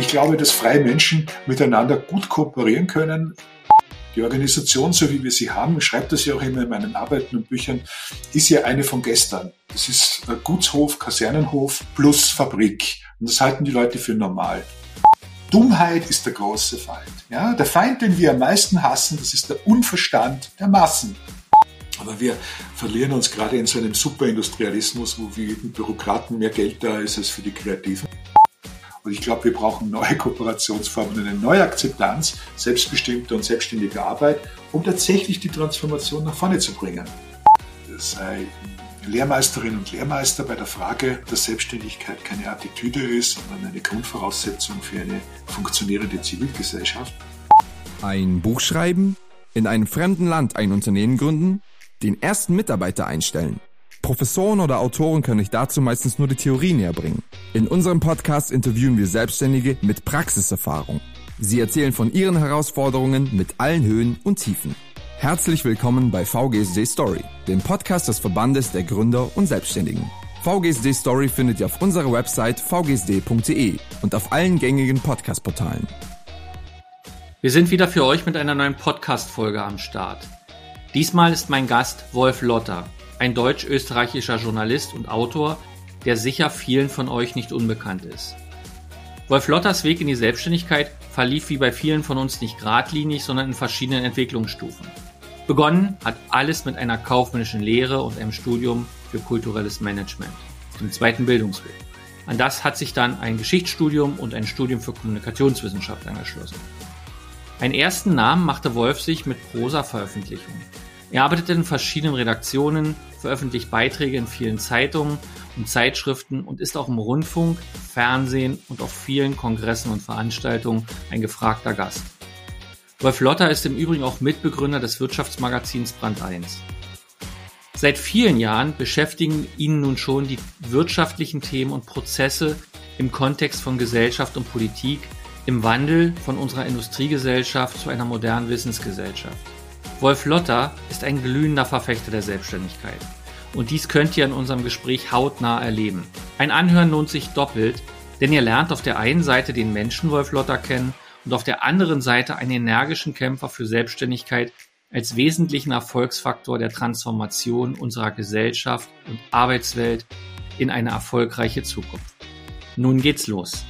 Ich glaube, dass freie Menschen miteinander gut kooperieren können. Die Organisation, so wie wir sie haben, ich schreibe das ja auch immer in meinen Arbeiten und Büchern, ist ja eine von gestern. Das ist Gutshof, Kasernenhof plus Fabrik. Und das halten die Leute für normal. Dummheit ist der große Feind. Ja, der Feind, den wir am meisten hassen, das ist der Unverstand der Massen. Aber wir verlieren uns gerade in so einem Superindustrialismus, wo für jeden Bürokraten mehr Geld da ist als für die Kreativen. Und ich glaube, wir brauchen neue Kooperationsformen und eine neue Akzeptanz selbstbestimmter und selbstständiger Arbeit, um tatsächlich die Transformation nach vorne zu bringen. Das sei Lehrmeisterinnen und Lehrmeister bei der Frage, dass Selbstständigkeit keine Attitüde ist, sondern eine Grundvoraussetzung für eine funktionierende Zivilgesellschaft. Ein Buch schreiben, in einem fremden Land ein Unternehmen gründen, den ersten Mitarbeiter einstellen. Professoren oder Autoren können euch dazu meistens nur die Theorie näher bringen. In unserem Podcast interviewen wir Selbstständige mit Praxiserfahrung. Sie erzählen von ihren Herausforderungen mit allen Höhen und Tiefen. Herzlich willkommen bei VGSD Story, dem Podcast des Verbandes der Gründer und Selbstständigen. VGSD Story findet ihr auf unserer Website vgsd.de und auf allen gängigen Podcast-Portalen. Wir sind wieder für euch mit einer neuen Podcast-Folge am Start. Diesmal ist mein Gast Wolf Lotter, ein deutsch-österreichischer Journalist und Autor, der sicher vielen von euch nicht unbekannt ist. Wolf Lotters Weg in die Selbstständigkeit verlief wie bei vielen von uns nicht geradlinig, sondern in verschiedenen Entwicklungsstufen. Begonnen hat alles mit einer kaufmännischen Lehre und einem Studium für kulturelles Management, dem zweiten Bildungsweg. An das hat sich dann ein Geschichtsstudium und ein Studium für Kommunikationswissenschaft angeschlossen. Einen ersten Namen machte Wolf sich mit Prosa-Veröffentlichungen. Er arbeitete in verschiedenen Redaktionen, veröffentlicht Beiträge in vielen Zeitungen und Zeitschriften und ist auch im Rundfunk, Fernsehen und auf vielen Kongressen und Veranstaltungen ein gefragter Gast. Wolf Lotter ist im Übrigen auch Mitbegründer des Wirtschaftsmagazins Brand 1. Seit vielen Jahren beschäftigen ihn nun schon die wirtschaftlichen Themen und Prozesse im Kontext von Gesellschaft und Politik im Wandel von unserer Industriegesellschaft zu einer modernen Wissensgesellschaft. Wolf Lotter ist ein glühender Verfechter der Selbstständigkeit. Und dies könnt ihr in unserem Gespräch hautnah erleben. Ein Anhören lohnt sich doppelt, denn ihr lernt auf der einen Seite den Menschen Wolf Lotter kennen und auf der anderen Seite einen energischen Kämpfer für Selbstständigkeit als wesentlichen Erfolgsfaktor der Transformation unserer Gesellschaft und Arbeitswelt in eine erfolgreiche Zukunft. Nun geht's los.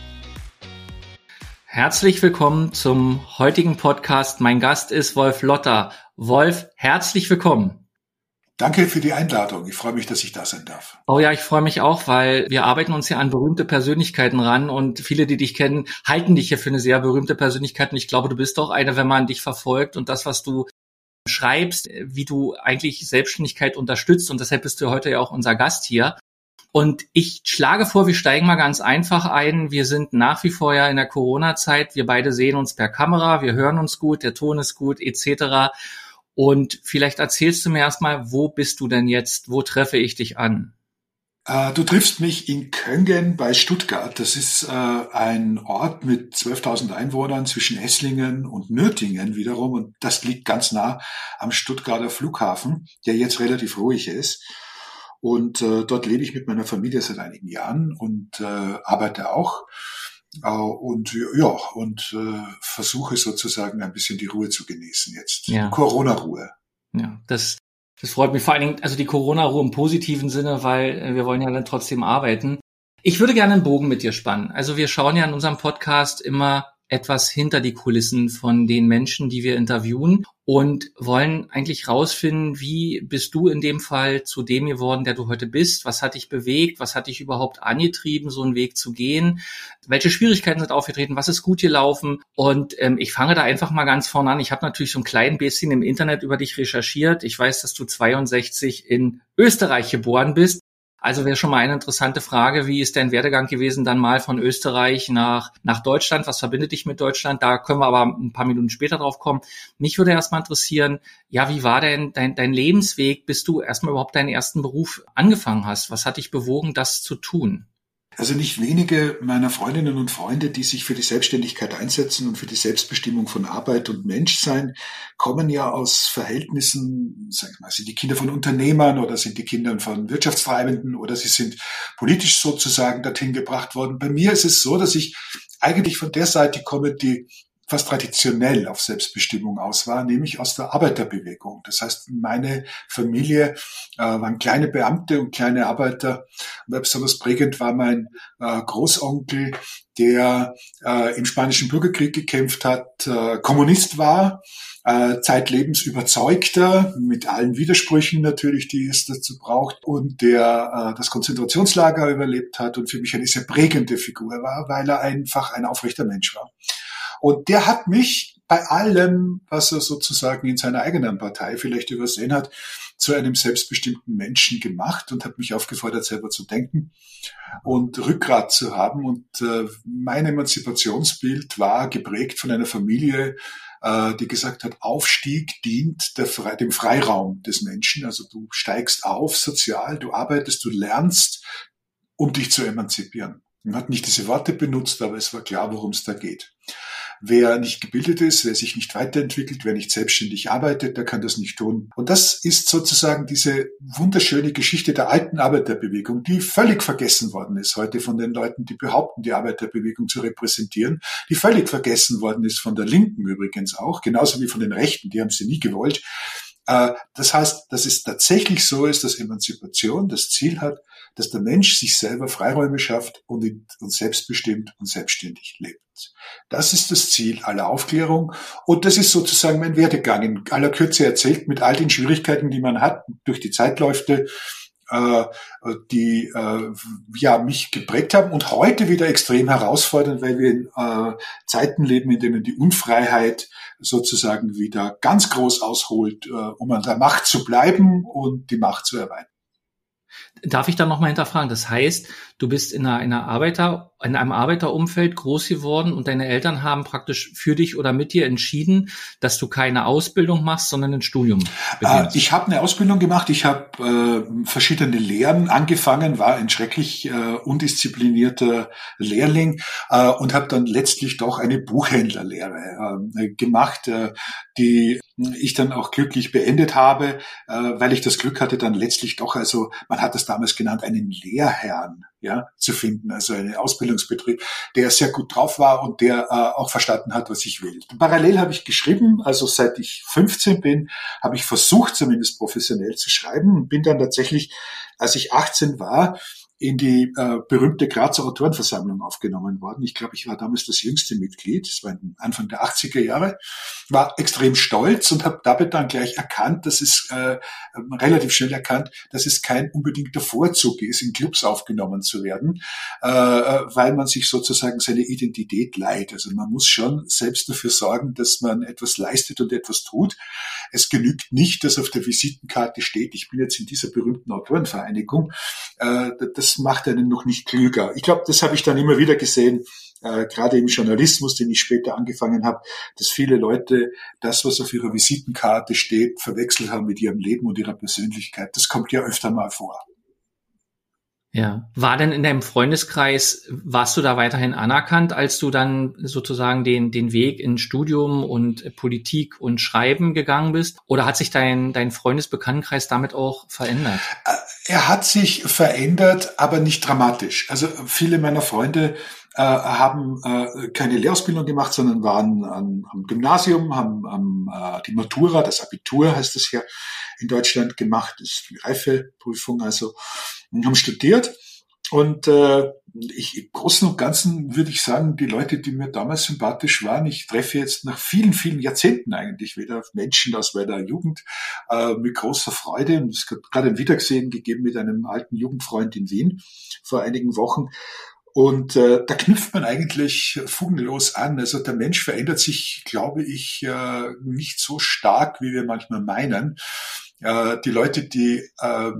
Herzlich willkommen zum heutigen Podcast. Mein Gast ist Wolf Lotter. Wolf, herzlich willkommen. Danke für die Einladung. Ich freue mich, dass ich da sein darf. Oh ja, ich freue mich auch, weil wir arbeiten uns ja an berühmte Persönlichkeiten ran und viele, die dich kennen, halten dich ja für eine sehr berühmte Persönlichkeit und ich glaube, du bist auch eine, wenn man dich verfolgt und das, was du schreibst, wie du eigentlich Selbstständigkeit unterstützt und deshalb bist du heute ja auch unser Gast hier. Und ich schlage vor, wir steigen mal ganz einfach ein. Wir sind nach wie vor ja in der Corona-Zeit. Wir beide sehen uns per Kamera, wir hören uns gut, der Ton ist gut, etc. Und vielleicht erzählst du mir erstmal, wo bist du denn jetzt? Wo treffe ich dich an? Äh, du triffst mich in Köngen bei Stuttgart. Das ist äh, ein Ort mit 12.000 Einwohnern zwischen Esslingen und Nürtingen wiederum. Und das liegt ganz nah am Stuttgarter Flughafen, der jetzt relativ ruhig ist. Und äh, dort lebe ich mit meiner Familie seit einigen Jahren und arbeite auch. Äh, und ja, und äh, versuche sozusagen ein bisschen die Ruhe zu genießen jetzt. Ja. Corona-Ruhe. Ja, das, das freut mich vor allen Dingen, also die Corona-Ruhe im positiven Sinne, weil äh, wir wollen ja dann trotzdem arbeiten. Ich würde gerne einen Bogen mit dir spannen. Also wir schauen ja in unserem Podcast immer etwas hinter die Kulissen von den Menschen, die wir interviewen und wollen eigentlich rausfinden, wie bist du in dem Fall zu dem geworden, der du heute bist? Was hat dich bewegt? Was hat dich überhaupt angetrieben, so einen Weg zu gehen? Welche Schwierigkeiten sind aufgetreten? Was ist gut gelaufen? Und ähm, ich fange da einfach mal ganz vorne an. Ich habe natürlich so ein klein bisschen im Internet über dich recherchiert. Ich weiß, dass du 62 in Österreich geboren bist. Also wäre schon mal eine interessante Frage, wie ist dein Werdegang gewesen dann mal von Österreich nach, nach Deutschland? Was verbindet dich mit Deutschland? Da können wir aber ein paar Minuten später drauf kommen. Mich würde erstmal interessieren, ja, wie war denn dein, dein Lebensweg, bis du erstmal überhaupt deinen ersten Beruf angefangen hast? Was hat dich bewogen, das zu tun? Also nicht wenige meiner Freundinnen und Freunde, die sich für die Selbstständigkeit einsetzen und für die Selbstbestimmung von Arbeit und Menschsein, kommen ja aus Verhältnissen, sag ich mal, sind die Kinder von Unternehmern oder sind die Kinder von Wirtschaftstreibenden oder sie sind politisch sozusagen dorthin gebracht worden. Bei mir ist es so, dass ich eigentlich von der Seite komme, die fast traditionell auf Selbstbestimmung aus war, nämlich aus der Arbeiterbewegung. Das heißt, meine Familie äh, waren kleine Beamte und kleine Arbeiter. Und besonders prägend war mein äh, Großonkel, der äh, im Spanischen Bürgerkrieg gekämpft hat, äh, Kommunist war, äh, zeitlebens überzeugter, mit allen Widersprüchen natürlich, die es dazu braucht, und der äh, das Konzentrationslager überlebt hat und für mich eine sehr prägende Figur war, weil er einfach ein aufrechter Mensch war. Und der hat mich bei allem, was er sozusagen in seiner eigenen Partei vielleicht übersehen hat, zu einem selbstbestimmten Menschen gemacht und hat mich aufgefordert, selber zu denken und Rückgrat zu haben. Und äh, mein Emanzipationsbild war geprägt von einer Familie, äh, die gesagt hat, Aufstieg dient der, dem Freiraum des Menschen. Also du steigst auf sozial, du arbeitest, du lernst, um dich zu emanzipieren. Man hat nicht diese Worte benutzt, aber es war klar, worum es da geht. Wer nicht gebildet ist, wer sich nicht weiterentwickelt, wer nicht selbstständig arbeitet, der kann das nicht tun. Und das ist sozusagen diese wunderschöne Geschichte der alten Arbeiterbewegung, die völlig vergessen worden ist heute von den Leuten, die behaupten, die Arbeiterbewegung zu repräsentieren, die völlig vergessen worden ist von der Linken übrigens auch, genauso wie von den Rechten, die haben sie nie gewollt. Äh, das heißt, dass es tatsächlich so ist, dass Emanzipation das Ziel hat, dass der Mensch sich selber Freiräume schafft und, und selbstbestimmt und selbstständig lebt. Das ist das Ziel aller Aufklärung und das ist sozusagen mein Werdegang in aller Kürze erzählt mit all den Schwierigkeiten, die man hat durch die Zeitläufe, äh, die äh, ja mich geprägt haben und heute wieder extrem herausfordern, weil wir in äh, Zeiten leben, in denen die Unfreiheit sozusagen wieder ganz groß ausholt, äh, um an der Macht zu bleiben und die Macht zu erweitern. Darf ich da nochmal hinterfragen? Das heißt, du bist in einer, in einer Arbeiter, in einem Arbeiterumfeld groß geworden und deine Eltern haben praktisch für dich oder mit dir entschieden, dass du keine Ausbildung machst, sondern ein Studium beginnst. Äh, ich habe eine Ausbildung gemacht, ich habe äh, verschiedene Lehren angefangen, war ein schrecklich äh, undisziplinierter Lehrling äh, und habe dann letztlich doch eine Buchhändlerlehre äh, gemacht, äh, die ich dann auch glücklich beendet habe, äh, weil ich das Glück hatte, dann letztlich doch, also man hat das damals genannt, einen Lehrherrn ja, zu finden, also einen Ausbildungsbetrieb, der sehr gut drauf war und der äh, auch verstanden hat, was ich will. Parallel habe ich geschrieben, also seit ich 15 bin, habe ich versucht, zumindest professionell zu schreiben und bin dann tatsächlich, als ich 18 war, in die äh, berühmte Grazer Autorenversammlung aufgenommen worden. Ich glaube, ich war damals das jüngste Mitglied, das war Anfang der 80er Jahre, war extrem stolz und habe dabei dann gleich erkannt, dass es äh, relativ schnell erkannt, dass es kein unbedingter Vorzug ist, in Clubs aufgenommen zu werden, äh, weil man sich sozusagen seine Identität leiht. Also man muss schon selbst dafür sorgen, dass man etwas leistet und etwas tut. Es genügt nicht, dass auf der Visitenkarte steht, ich bin jetzt in dieser berühmten Autorenvereinigung. Äh, das macht einen noch nicht klüger. Ich glaube, das habe ich dann immer wieder gesehen, äh, gerade im Journalismus, den ich später angefangen habe, dass viele Leute das, was auf ihrer Visitenkarte steht, verwechselt haben mit ihrem Leben und ihrer Persönlichkeit. Das kommt ja öfter mal vor. Ja. War denn in deinem Freundeskreis, warst du da weiterhin anerkannt, als du dann sozusagen den, den Weg in Studium und Politik und Schreiben gegangen bist? Oder hat sich dein, dein Freundesbekanntenkreis damit auch verändert? Äh, er hat sich verändert, aber nicht dramatisch. Also viele meiner Freunde äh, haben äh, keine Lehrausbildung gemacht, sondern waren am, am Gymnasium, haben, haben äh, die Matura, das Abitur heißt es ja in Deutschland gemacht, das ist die Reifeprüfung also, und haben studiert. Und äh, ich, im Großen und Ganzen würde ich sagen, die Leute, die mir damals sympathisch waren, ich treffe jetzt nach vielen, vielen Jahrzehnten eigentlich wieder Menschen aus meiner Jugend äh, mit großer Freude. Und es hat gerade ein Wiedersehen gegeben mit einem alten Jugendfreund in Wien vor einigen Wochen. Und äh, da knüpft man eigentlich fugenlos an. Also der Mensch verändert sich, glaube ich, äh, nicht so stark, wie wir manchmal meinen. Äh, die Leute, die äh,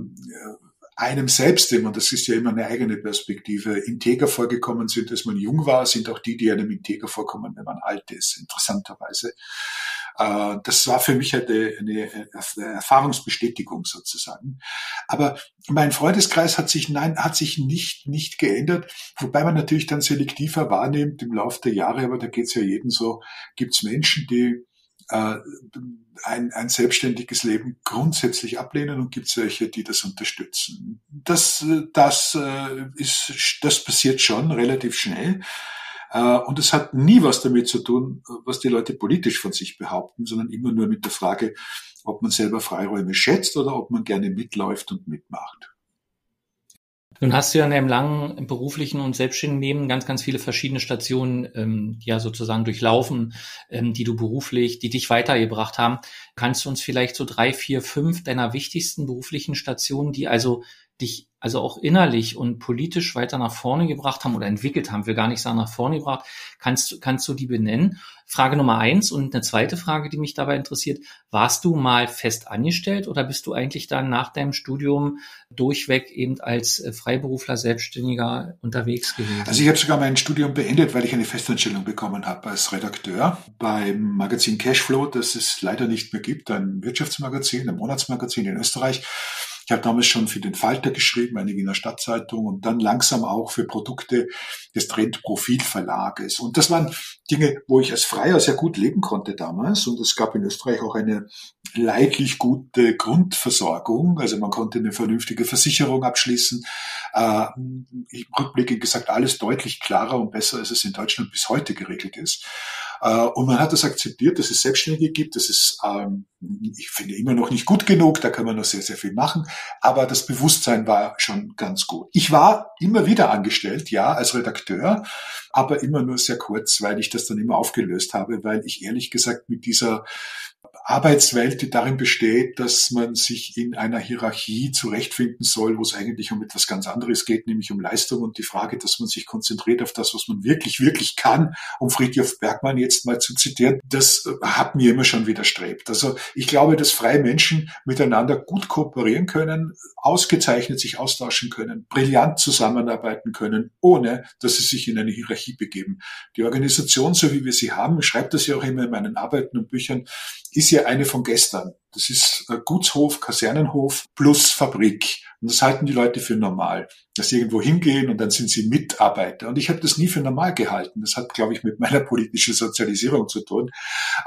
einem selbst, und das ist ja immer eine eigene Perspektive, integer vorgekommen sind, als man jung war, sind auch die, die einem integer vorkommen, wenn man alt ist, interessanterweise. Äh, das war für mich eine, eine Erfahrungsbestätigung sozusagen. Aber mein Freundeskreis hat sich, nein, hat sich nicht, nicht geändert, wobei man natürlich dann selektiver wahrnimmt im Laufe der Jahre, aber da geht es ja jedem so, gibt es Menschen, die äh, ein, ein selbstständiges Leben grundsätzlich ablehnen und gibt es welche, die das unterstützen. Das, das äh, ist, das passiert schon relativ schnell. Äh, und es hat nie was damit zu tun, was die Leute politisch von sich behaupten, sondern immer nur mit der Frage, ob man selber Freiräume schätzt oder ob man gerne mitläuft und mitmacht. Nun hast du ja in deinem langen beruflichen und selbstständigen Leben ganz, ganz viele verschiedene Stationen ähm, ja sozusagen durchlaufen, ähm, die du beruflich, die dich weitergebracht haben. Kannst du uns vielleicht so drei, vier, fünf deiner wichtigsten beruflichen Stationen, die also dich also auch innerlich und politisch weiter nach vorne gebracht haben oder entwickelt haben, wir gar nicht sagen nach vorne gebracht, kannst, kannst du die benennen? Frage Nummer eins und eine zweite Frage, die mich dabei interessiert, warst du mal fest angestellt oder bist du eigentlich dann nach deinem Studium durchweg eben als äh, Freiberufler, Selbstständiger unterwegs gewesen? Also ich habe sogar mein Studium beendet, weil ich eine Festanstellung bekommen habe als Redakteur beim Magazin Cashflow, das es leider nicht mehr gibt, ein Wirtschaftsmagazin, ein Monatsmagazin in Österreich. Ich habe damals schon für den Falter geschrieben, eine Wiener Stadtzeitung und dann langsam auch für Produkte des Trendprofilverlages. Und das waren Dinge, wo ich als Freier sehr gut leben konnte damals. Und es gab in Österreich auch eine leidlich gute Grundversorgung. Also man konnte eine vernünftige Versicherung abschließen. Äh, Im Rückblick gesagt, alles deutlich klarer und besser, als es in Deutschland bis heute geregelt ist. Äh, und man hat das akzeptiert, dass es Selbstständige gibt. Das ist, ähm, ich finde, immer noch nicht gut genug. Da kann man noch sehr, sehr viel machen. Aber das Bewusstsein war schon ganz gut. Ich war immer wieder angestellt, ja, als Redakteur, aber immer nur sehr kurz, weil ich das dann immer aufgelöst habe, weil ich ehrlich gesagt mit dieser Arbeitswelt, die darin besteht, dass man sich in einer Hierarchie zurechtfinden soll, wo es eigentlich um etwas ganz anderes geht, nämlich um Leistung und die Frage, dass man sich konzentriert auf das, was man wirklich, wirklich kann, um Friedhof Bergmann jetzt mal zu zitieren, das hat mir immer schon widerstrebt. Also ich glaube, dass freie Menschen miteinander gut kooperieren können, ausgezeichnet sich austauschen können, brillant zusammenarbeiten können, ohne dass sie sich in eine Hierarchie begeben. Die Organisation, so wie wir sie haben, schreibt das ja auch immer in meinen Arbeiten und Büchern, ist ja eine von gestern. Das ist Gutshof, Kasernenhof plus Fabrik. Und das halten die Leute für normal, dass sie irgendwo hingehen und dann sind sie Mitarbeiter. Und ich habe das nie für normal gehalten. Das hat, glaube ich, mit meiner politischen Sozialisierung zu tun.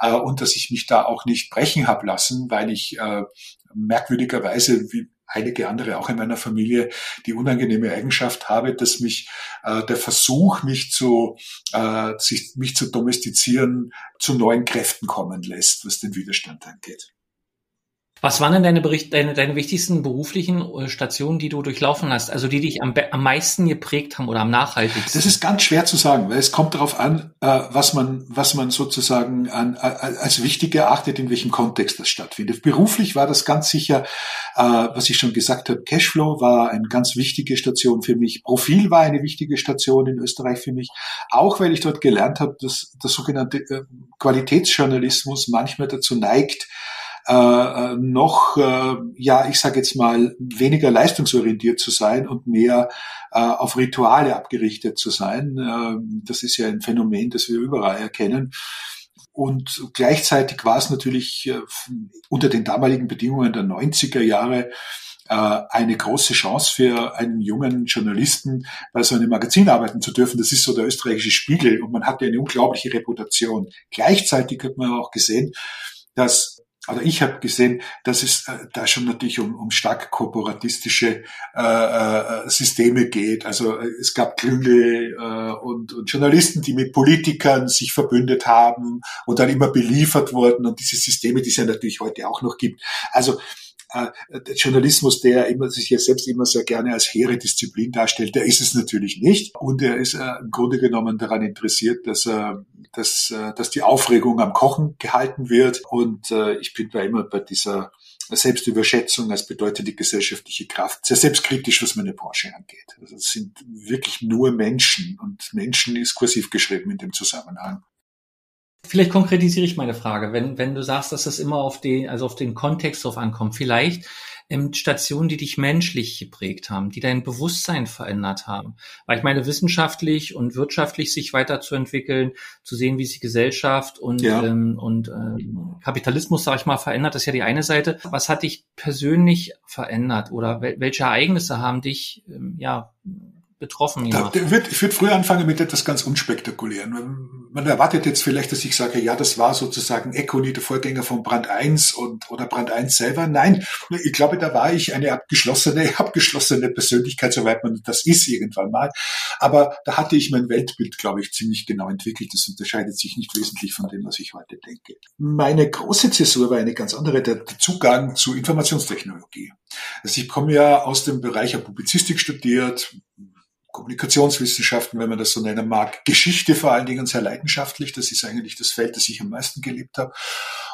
Äh, und dass ich mich da auch nicht brechen habe lassen, weil ich äh, merkwürdigerweise, wie einige andere auch in meiner Familie die unangenehme Eigenschaft habe, dass mich äh, der Versuch, mich zu, äh, sich, mich zu domestizieren, zu neuen Kräften kommen lässt, was den Widerstand angeht. Was waren denn deine, Bericht, deine, deine wichtigsten beruflichen äh, Stationen, die du durchlaufen hast, also die dich am, am meisten geprägt haben oder am nachhaltigsten? Das ist ganz schwer zu sagen, weil es kommt darauf an, äh, was man, was man sozusagen an, als wichtig erachtet, in welchem Kontext das stattfindet. Beruflich war das ganz sicher, äh, was ich schon gesagt habe, Cashflow war eine ganz wichtige Station für mich. Profil war eine wichtige Station in Österreich für mich, auch weil ich dort gelernt habe, dass der sogenannte Qualitätsjournalismus manchmal dazu neigt, äh, äh, noch, äh, ja, ich sage jetzt mal, weniger leistungsorientiert zu sein und mehr äh, auf Rituale abgerichtet zu sein. Äh, das ist ja ein Phänomen, das wir überall erkennen. Und gleichzeitig war es natürlich äh, unter den damaligen Bedingungen der 90er Jahre äh, eine große Chance für einen jungen Journalisten, bei so einem Magazin arbeiten zu dürfen. Das ist so der österreichische Spiegel und man hatte eine unglaubliche Reputation. Gleichzeitig hat man auch gesehen, dass also ich habe gesehen, dass es äh, da schon natürlich um, um stark kooperatistische äh, äh, Systeme geht. Also äh, es gab Klüngel äh, und, und Journalisten, die mit Politikern sich verbündet haben und dann immer beliefert wurden und diese Systeme, die es ja natürlich heute auch noch gibt. Also äh, der Journalismus, der immer, sich ja selbst immer sehr gerne als hehre Disziplin darstellt, der ist es natürlich nicht. Und er ist äh, im Grunde genommen daran interessiert, dass, äh, dass, äh, dass die Aufregung am Kochen gehalten wird. Und äh, ich bin da immer bei dieser Selbstüberschätzung als bedeutende gesellschaftliche Kraft sehr selbstkritisch, was meine Branche angeht. Also es sind wirklich nur Menschen und Menschen ist kursiv geschrieben in dem Zusammenhang. Vielleicht konkretisiere ich meine Frage. Wenn, wenn du sagst, dass das immer auf den, also auf den Kontext drauf ankommt, vielleicht ähm, Stationen, die dich menschlich geprägt haben, die dein Bewusstsein verändert haben. Weil ich meine, wissenschaftlich und wirtschaftlich sich weiterzuentwickeln, zu sehen, wie sich Gesellschaft und, ja. ähm, und ähm, Kapitalismus, sage ich mal, verändert, das ist ja die eine Seite. Was hat dich persönlich verändert oder wel welche Ereignisse haben dich ähm, ja getroffen? Da, der wird, ich würde früher anfangen mit etwas ganz Unspektakulären. Man erwartet jetzt vielleicht, dass ich sage, ja, das war sozusagen Econi, der Vorgänger von Brand 1 und, oder Brand 1 selber. Nein, ich glaube, da war ich eine abgeschlossene, abgeschlossene Persönlichkeit, soweit man das ist irgendwann mal. Aber da hatte ich mein Weltbild, glaube ich, ziemlich genau entwickelt. Das unterscheidet sich nicht wesentlich von dem, was ich heute denke. Meine große Zäsur war eine ganz andere, der, der Zugang zu Informationstechnologie. Also ich komme ja aus dem Bereich der Publizistik studiert, Kommunikationswissenschaften, wenn man das so nennen mag, Geschichte vor allen Dingen sehr leidenschaftlich. Das ist eigentlich das Feld, das ich am meisten gelebt habe.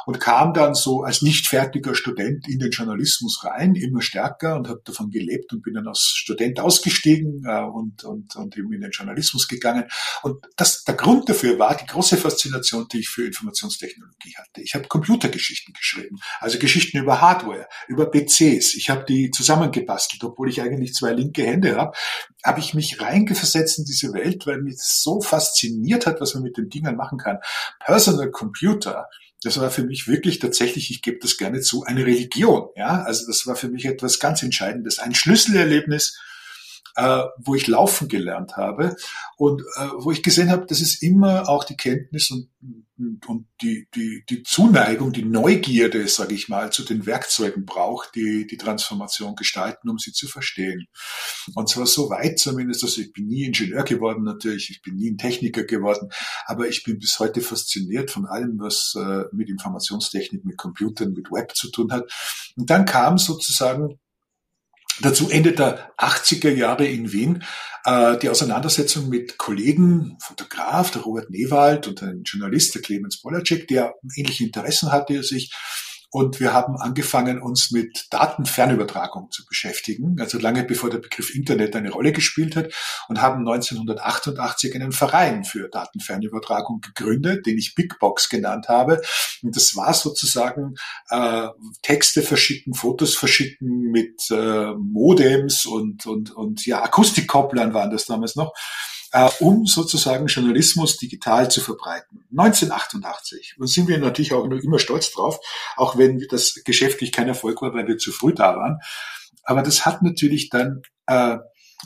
Und kam dann so als nicht fertiger Student in den Journalismus rein, immer stärker und habe davon gelebt und bin dann als Student ausgestiegen äh, und, und, und eben in den Journalismus gegangen. Und das, der Grund dafür war die große Faszination, die ich für Informationstechnologie hatte. Ich habe Computergeschichten geschrieben, also Geschichten über Hardware, über PCs. Ich habe die zusammengebastelt, obwohl ich eigentlich zwei linke Hände habe, habe ich mich reingeversetzt in diese Welt, weil mich so fasziniert hat, was man mit den Dingen machen kann. Personal Computer, das war für mich wirklich tatsächlich, ich gebe das gerne zu, eine Religion. Ja, also das war für mich etwas ganz Entscheidendes, ein Schlüsselerlebnis äh, wo ich laufen gelernt habe und äh, wo ich gesehen habe, dass es immer auch die Kenntnis und, und, und die, die, die Zuneigung, die Neugierde, sage ich mal, zu den Werkzeugen braucht, die die Transformation gestalten, um sie zu verstehen. Und zwar so weit zumindest, also ich bin nie Ingenieur geworden natürlich, ich bin nie ein Techniker geworden, aber ich bin bis heute fasziniert von allem, was äh, mit Informationstechnik, mit Computern, mit Web zu tun hat. Und dann kam sozusagen Dazu Ende der 80er Jahre in Wien äh, die Auseinandersetzung mit Kollegen, Fotograf, der Robert Newald und ein Journalist, der Clemens Polacek, der ähnliche Interessen hatte, sich und wir haben angefangen, uns mit Datenfernübertragung zu beschäftigen, also lange bevor der Begriff Internet eine Rolle gespielt hat und haben 1988 einen Verein für Datenfernübertragung gegründet, den ich Big Box genannt habe. Und das war sozusagen äh, Texte verschicken, Fotos verschicken mit äh, Modems und, und, und ja, Akustikkopplern waren das damals noch um sozusagen Journalismus digital zu verbreiten. 1988. Und sind wir natürlich auch noch immer stolz drauf, auch wenn das geschäftlich kein Erfolg war, weil wir zu früh da waren. Aber das hat natürlich dann äh,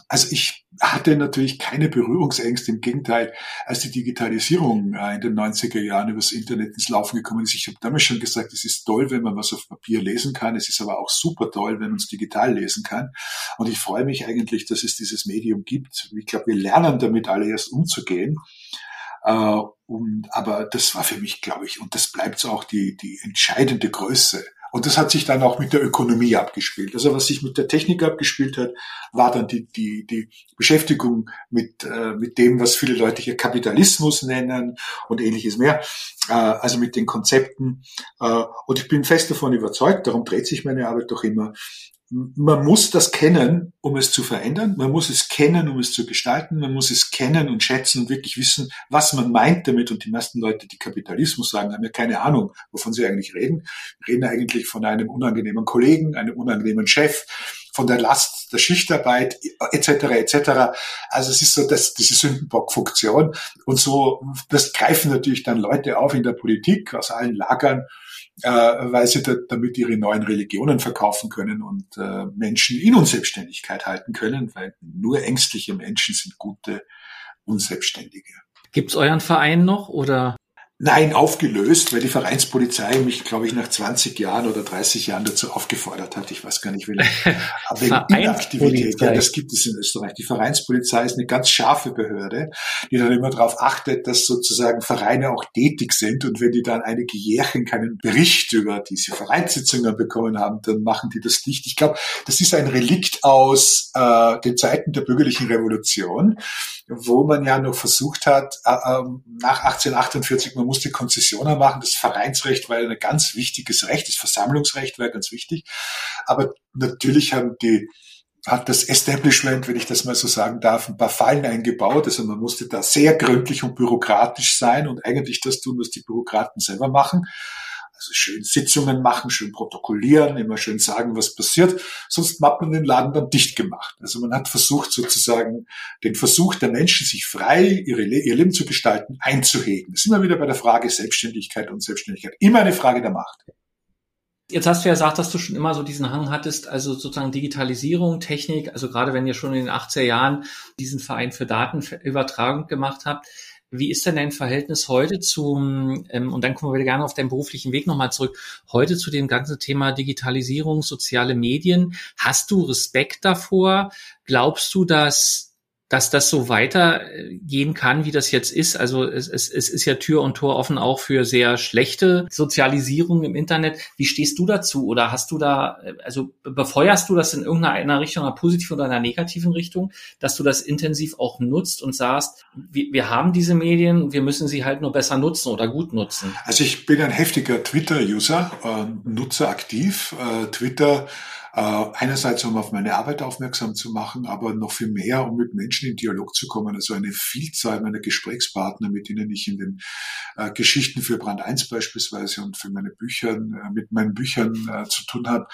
also ich hatte natürlich keine Berührungsängste, im Gegenteil, als die Digitalisierung äh, in den 90er Jahren übers Internet ins Laufen gekommen ist. Ich habe damals schon gesagt, es ist toll, wenn man was auf Papier lesen kann. Es ist aber auch super toll, wenn man es digital lesen kann. Und ich freue mich eigentlich, dass es dieses Medium gibt. Ich glaube, wir lernen damit alle erst umzugehen. Äh, und, aber das war für mich, glaube ich, und das bleibt auch die, die entscheidende Größe und das hat sich dann auch mit der Ökonomie abgespielt. Also was sich mit der Technik abgespielt hat, war dann die, die, die Beschäftigung mit, äh, mit dem, was viele Leute hier Kapitalismus nennen und ähnliches mehr. Äh, also mit den Konzepten. Äh, und ich bin fest davon überzeugt, darum dreht sich meine Arbeit doch immer, man muss das kennen, um es zu verändern. Man muss es kennen, um es zu gestalten. Man muss es kennen und schätzen und wirklich wissen, was man meint damit. Und die meisten Leute, die Kapitalismus sagen, haben ja keine Ahnung, wovon sie eigentlich reden. Reden eigentlich von einem unangenehmen Kollegen, einem unangenehmen Chef, von der Last der Schichtarbeit etc. etc. Also es ist so, dass diese Sündenbockfunktion und so, das greifen natürlich dann Leute auf in der Politik aus allen Lagern äh, weil sie da, damit ihre neuen Religionen verkaufen können und äh, Menschen in Unselbstständigkeit halten können, weil nur ängstliche Menschen sind gute Unselbstständige. Gibt's euren Verein noch oder? Nein, aufgelöst, weil die Vereinspolizei mich, glaube ich, nach 20 Jahren oder 30 Jahren dazu aufgefordert hat. Ich weiß gar nicht. Aber wegen Inaktivität, ja, das gibt es in Österreich. Die Vereinspolizei ist eine ganz scharfe Behörde, die dann immer darauf achtet, dass sozusagen Vereine auch tätig sind. Und wenn die dann einige Jährchen keinen Bericht über diese Vereinssitzungen bekommen haben, dann machen die das nicht. Ich glaube, das ist ein Relikt aus äh, den Zeiten der bürgerlichen Revolution wo man ja noch versucht hat, äh, ähm, nach 1848, man musste Konzessionen machen. Das Vereinsrecht war ein ganz wichtiges Recht, das Versammlungsrecht war ganz wichtig. Aber natürlich haben die hat das Establishment, wenn ich das mal so sagen darf, ein paar Fallen eingebaut. Also man musste da sehr gründlich und bürokratisch sein und eigentlich das tun, was die Bürokraten selber machen. Also schön Sitzungen machen, schön protokollieren, immer schön sagen, was passiert. Sonst hat man den Laden dann dicht gemacht. Also man hat versucht sozusagen den Versuch der Menschen, sich frei ihre, ihr Leben zu gestalten, einzuhegen. Das ist immer wieder bei der Frage Selbstständigkeit und Selbstständigkeit. Immer eine Frage der Macht. Jetzt hast du ja gesagt, dass du schon immer so diesen Hang hattest, also sozusagen Digitalisierung, Technik, also gerade wenn ihr schon in den 80er Jahren diesen Verein für Datenübertragung gemacht habt. Wie ist denn dein Verhältnis heute zum, ähm, und dann kommen wir wieder gerne auf deinen beruflichen Weg nochmal zurück, heute zu dem ganzen Thema Digitalisierung, soziale Medien? Hast du Respekt davor? Glaubst du, dass dass das so weitergehen kann, wie das jetzt ist. Also es, es, es ist ja Tür und Tor offen auch für sehr schlechte Sozialisierung im Internet. Wie stehst du dazu? Oder hast du da, also befeuerst du das in irgendeiner Richtung, einer positiven oder einer negativen Richtung, dass du das intensiv auch nutzt und sagst, wir, wir haben diese Medien, wir müssen sie halt nur besser nutzen oder gut nutzen? Also ich bin ein heftiger Twitter-User, äh, Nutzer aktiv. Äh, Twitter äh, einerseits, um auf meine Arbeit aufmerksam zu machen, aber noch viel mehr, um mit Menschen in Dialog zu kommen. Also eine Vielzahl meiner Gesprächspartner, mit denen ich in den äh, Geschichten für Brand 1 beispielsweise und für meine Bücher, äh, mit meinen Büchern äh, zu tun habe,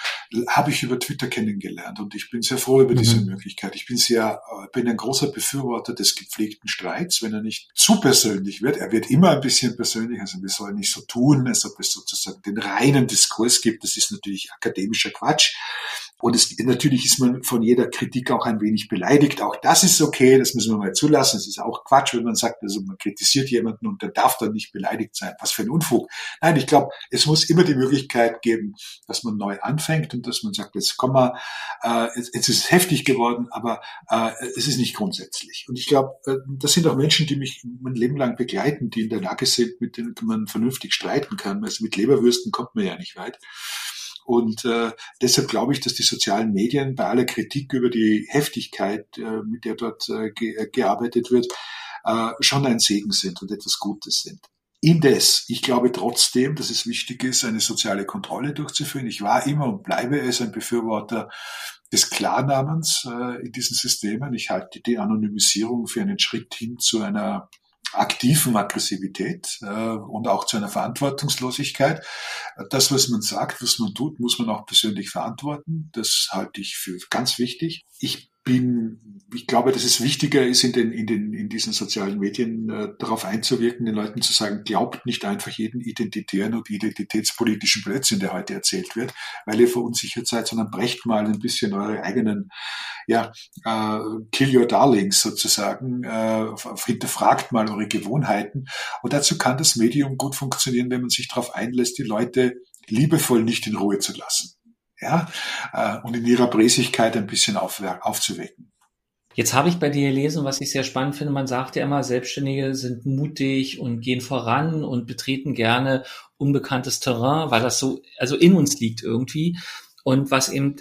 habe ich über Twitter kennengelernt. Und ich bin sehr froh über mhm. diese Möglichkeit. Ich bin sehr, äh, bin ein großer Befürworter des gepflegten Streits, wenn er nicht zu persönlich wird. Er wird immer ein bisschen persönlich, also wir sollen nicht so tun, als ob es sozusagen den reinen Diskurs gibt. Das ist natürlich akademischer Quatsch. Und es, natürlich ist man von jeder Kritik auch ein wenig beleidigt. Auch das ist okay, das müssen wir mal zulassen. Es ist auch Quatsch, wenn man sagt, also man kritisiert jemanden und der darf dann nicht beleidigt sein. Was für ein Unfug. Nein, ich glaube, es muss immer die Möglichkeit geben, dass man neu anfängt und dass man sagt, jetzt komm mal, äh, jetzt, jetzt ist es heftig geworden, aber äh, es ist nicht grundsätzlich. Und ich glaube, äh, das sind auch Menschen, die mich mein Leben lang begleiten, die in der Lage sind, mit denen man vernünftig streiten kann. Also mit Leberwürsten kommt man ja nicht weit. Und äh, deshalb glaube ich, dass die sozialen Medien bei aller Kritik über die Heftigkeit, äh, mit der dort äh, ge äh, gearbeitet wird, äh, schon ein Segen sind und etwas Gutes sind. Indes, ich glaube trotzdem, dass es wichtig ist, eine soziale Kontrolle durchzuführen. Ich war immer und bleibe es ein Befürworter des Klarnamens äh, in diesen Systemen. Ich halte die Anonymisierung für einen Schritt hin zu einer aktiven Aggressivität äh, und auch zu einer Verantwortungslosigkeit. Das, was man sagt, was man tut, muss man auch persönlich verantworten. Das halte ich für ganz wichtig. Ich bin, ich glaube, dass es wichtiger ist, in den, in den, in diesen sozialen Medien äh, darauf einzuwirken, den Leuten zu sagen, glaubt nicht einfach jeden identitären und identitätspolitischen Blödsinn, der heute erzählt wird, weil ihr verunsichert seid, sondern brecht mal ein bisschen eure eigenen, ja, äh, kill your darlings sozusagen, äh, hinterfragt mal eure Gewohnheiten. Und dazu kann das Medium gut funktionieren, wenn man sich darauf einlässt, die Leute liebevoll nicht in Ruhe zu lassen ja, äh, und in ihrer Bräsigkeit ein bisschen auf, aufzuwecken. Jetzt habe ich bei dir gelesen, was ich sehr spannend finde. Man sagt ja immer, Selbstständige sind mutig und gehen voran und betreten gerne unbekanntes Terrain, weil das so, also in uns liegt irgendwie. Und was eben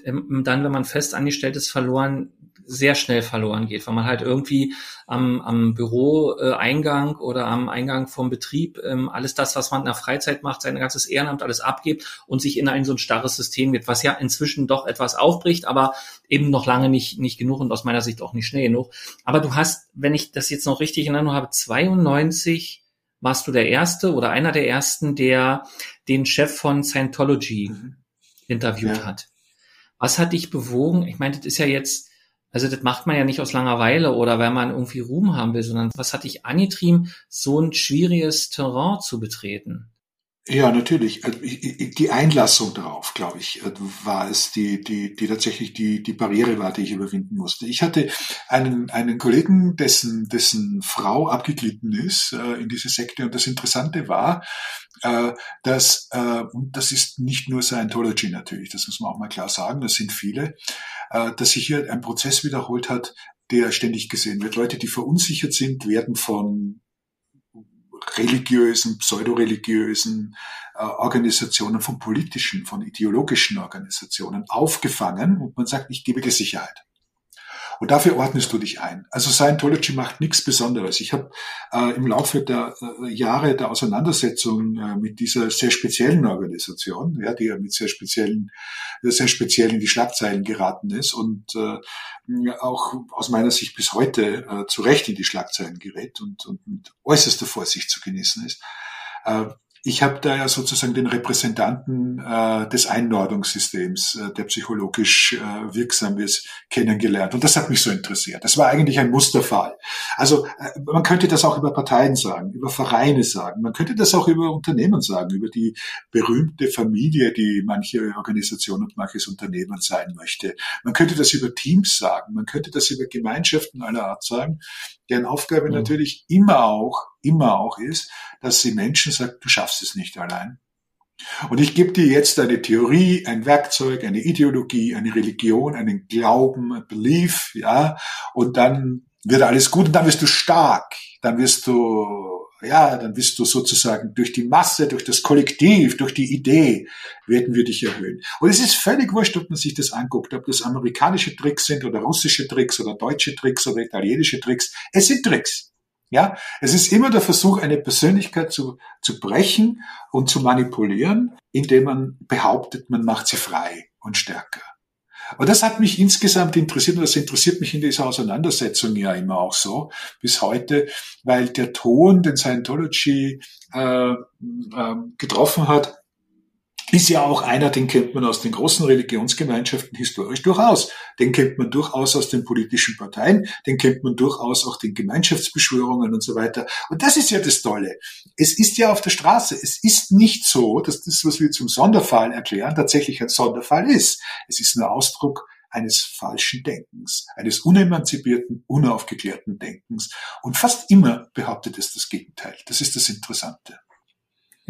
dann, wenn man fest angestellt ist, verloren sehr schnell verloren geht, weil man halt irgendwie am, am Büroeingang oder am Eingang vom Betrieb ähm, alles das, was man in der Freizeit macht, sein ganzes Ehrenamt alles abgibt und sich in ein so ein starres System geht, was ja inzwischen doch etwas aufbricht, aber eben noch lange nicht, nicht genug und aus meiner Sicht auch nicht schnell genug. Aber du hast, wenn ich das jetzt noch richtig in Erinnerung habe, 92 warst du der Erste oder einer der Ersten, der den Chef von Scientology mhm. interviewt ja. hat. Was hat dich bewogen? Ich meine, das ist ja jetzt also das macht man ja nicht aus Langeweile oder weil man irgendwie Ruhm haben will, sondern was hat dich angetrieben, so ein schwieriges Terrain zu betreten? Ja, natürlich. Also, die Einlassung darauf, glaube ich, äh, war es, die, die, die tatsächlich die, die Barriere war, die ich überwinden musste. Ich hatte einen, einen Kollegen, dessen, dessen Frau abgeglitten ist äh, in diese Sekte. Und das Interessante war, äh, dass, äh, und das ist nicht nur Scientology natürlich, das muss man auch mal klar sagen, das sind viele, äh, dass sich hier ein Prozess wiederholt hat, der ständig gesehen wird. Leute, die verunsichert sind, werden von religiösen, pseudoreligiösen äh, Organisationen, von politischen, von ideologischen Organisationen aufgefangen und man sagt, ich gebe dir Sicherheit. Und dafür ordnest du dich ein. Also Scientology macht nichts Besonderes. Ich habe äh, im Laufe der äh, Jahre der Auseinandersetzung äh, mit dieser sehr speziellen Organisation, ja, die ja mit sehr speziellen, sehr speziell in die Schlagzeilen geraten ist und äh, auch aus meiner Sicht bis heute äh, zu Recht in die Schlagzeilen gerät und, und mit äußerster Vorsicht zu genießen ist. Ich habe da ja sozusagen den Repräsentanten äh, des Einordnungssystems, äh, der psychologisch äh, wirksam ist, kennengelernt. Und das hat mich so interessiert. Das war eigentlich ein Musterfall. Also äh, man könnte das auch über Parteien sagen, über Vereine sagen, man könnte das auch über Unternehmen sagen, über die berühmte Familie, die manche Organisation und manches Unternehmen sein möchte. Man könnte das über Teams sagen, man könnte das über Gemeinschaften aller Art sagen, deren Aufgabe mhm. natürlich immer auch, immer auch ist, dass sie Menschen sagen, du schaffst es nicht allein. Und ich gebe dir jetzt eine Theorie, ein Werkzeug, eine Ideologie, eine Religion, einen Glauben, ein Belief, ja, und dann wird alles gut und dann wirst du stark, dann wirst du, ja, dann wirst du sozusagen durch die Masse, durch das Kollektiv, durch die Idee werden wir dich erhöhen. Und es ist völlig wurscht, ob man sich das anguckt, ob das amerikanische Tricks sind oder russische Tricks oder deutsche Tricks oder italienische Tricks. Es sind Tricks. Ja, es ist immer der Versuch, eine Persönlichkeit zu, zu brechen und zu manipulieren, indem man behauptet, man macht sie frei und stärker. Und das hat mich insgesamt interessiert und das interessiert mich in dieser Auseinandersetzung ja immer auch so bis heute, weil der Ton, den Scientology äh, äh, getroffen hat, ist ja auch einer, den kennt man aus den großen Religionsgemeinschaften historisch durchaus. Den kennt man durchaus aus den politischen Parteien, den kennt man durchaus auch den Gemeinschaftsbeschwörungen und so weiter. Und das ist ja das Tolle. Es ist ja auf der Straße. Es ist nicht so, dass das, was wir zum Sonderfall erklären, tatsächlich ein Sonderfall ist. Es ist nur Ausdruck eines falschen Denkens, eines unemanzipierten, unaufgeklärten Denkens. Und fast immer behauptet es das Gegenteil. Das ist das Interessante.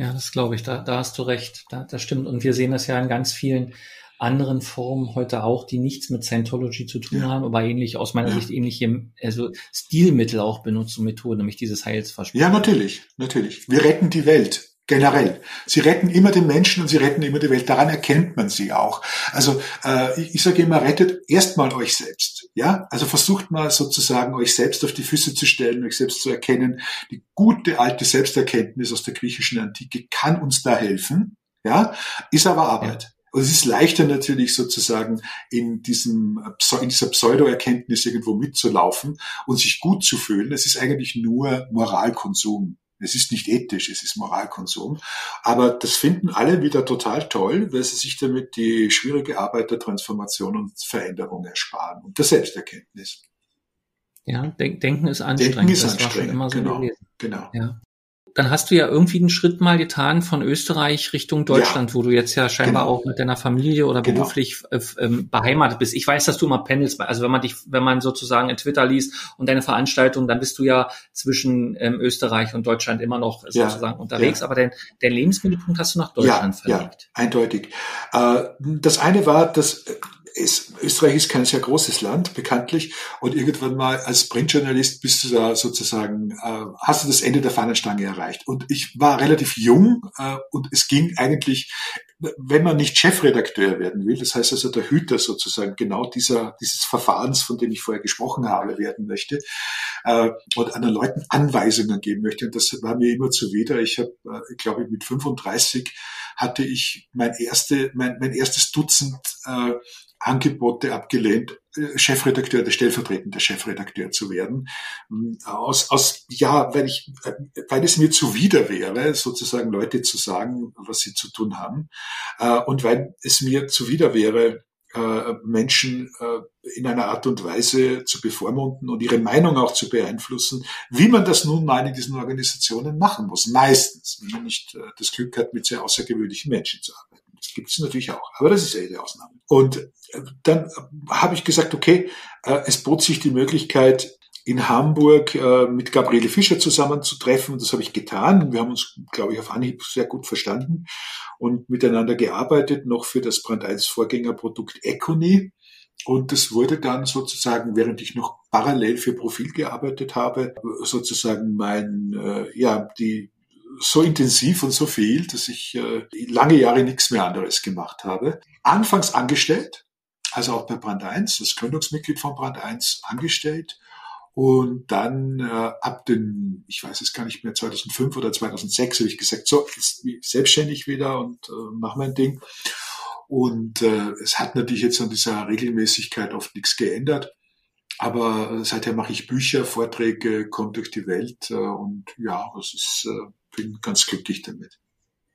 Ja, das glaube ich. Da, da hast du recht. Da, das stimmt. Und wir sehen das ja in ganz vielen anderen Formen heute auch, die nichts mit Scientology zu tun ja. haben, aber ähnlich, aus meiner ja. Sicht ähnliche, also Stilmittel auch benutzen, Methoden, nämlich dieses Heilsversprechen. Ja, natürlich, natürlich. Wir retten die Welt. Generell. Sie retten immer den Menschen und sie retten immer die Welt. Daran erkennt man sie auch. Also äh, ich, ich sage immer, rettet erstmal euch selbst. Ja, also versucht mal sozusagen euch selbst auf die Füße zu stellen, euch selbst zu erkennen. Die gute alte Selbsterkenntnis aus der griechischen Antike kann uns da helfen. Ja, ist aber Arbeit. Ja. Und es ist leichter natürlich sozusagen in diesem, in dieser Pseudo-Erkenntnis irgendwo mitzulaufen und sich gut zu fühlen. Es ist eigentlich nur Moralkonsum. Es ist nicht ethisch, es ist Moralkonsum. Aber das finden alle wieder total toll, weil sie sich damit die schwierige Arbeit der Transformation und Veränderung ersparen und der Selbsterkenntnis. Ja, Denken ist anstrengend. Denken ist das anstrengend, immer so genau. Gewesen. genau. Ja dann hast du ja irgendwie einen Schritt mal getan von Österreich Richtung Deutschland, ja. wo du jetzt ja scheinbar genau. auch mit deiner Familie oder genau. beruflich äh, ähm, beheimatet bist. Ich weiß, dass du immer pendelst, also wenn man dich, wenn man sozusagen in Twitter liest und deine Veranstaltung, dann bist du ja zwischen ähm, Österreich und Deutschland immer noch sozusagen ja. unterwegs, ja. aber dein, dein Lebensmittelpunkt hast du nach Deutschland verlegt. Ja, eindeutig. Äh, das eine war, dass es, Österreich ist kein sehr großes Land, bekanntlich. Und irgendwann mal als Printjournalist bist du da sozusagen, äh, hast du das Ende der Fahnenstange erreicht. Und ich war relativ jung äh, und es ging eigentlich, wenn man nicht Chefredakteur werden will, das heißt also der Hüter sozusagen genau dieser, dieses Verfahrens, von dem ich vorher gesprochen habe, werden möchte äh, und anderen Leuten Anweisungen geben möchte. Und das war mir immer zuwider. Ich habe, äh, glaube ich, mit 35 hatte ich mein erste, mein, mein erstes Dutzend äh, Angebote abgelehnt, äh, Chefredakteur, der stellvertretende Chefredakteur zu werden. Mm, aus, aus, ja, weil ich, äh, weil es mir zuwider wäre, sozusagen Leute zu sagen, was sie zu tun haben. Äh, und weil es mir zuwider wäre, Menschen in einer Art und Weise zu bevormunden und ihre Meinung auch zu beeinflussen, wie man das nun mal in diesen Organisationen machen muss. Meistens, wenn man nicht das Glück hat, mit sehr außergewöhnlichen Menschen zu arbeiten. Das gibt es natürlich auch, aber das ist ja die Ausnahme. Und äh, dann äh, habe ich gesagt, okay, äh, es bot sich die Möglichkeit, in Hamburg mit Gabriele Fischer zusammenzutreffen. Das habe ich getan. Wir haben uns, glaube ich, auf Anhieb sehr gut verstanden und miteinander gearbeitet, noch für das Brand 1 Vorgängerprodukt Econy. Und das wurde dann sozusagen, während ich noch parallel für Profil gearbeitet habe, sozusagen mein, ja, die so intensiv und so viel, dass ich äh, lange Jahre nichts mehr anderes gemacht habe. Anfangs angestellt, also auch bei Brand 1, das Gründungsmitglied von Brand 1 angestellt und dann äh, ab den, ich weiß es gar nicht mehr, 2005 oder 2006 habe ich gesagt, so, jetzt selbstständig wieder und äh, mach mein Ding. Und äh, es hat natürlich jetzt an dieser Regelmäßigkeit oft nichts geändert. Aber äh, seither mache ich Bücher, Vorträge, komme durch die Welt äh, und ja, das ist, äh, bin ganz glücklich damit.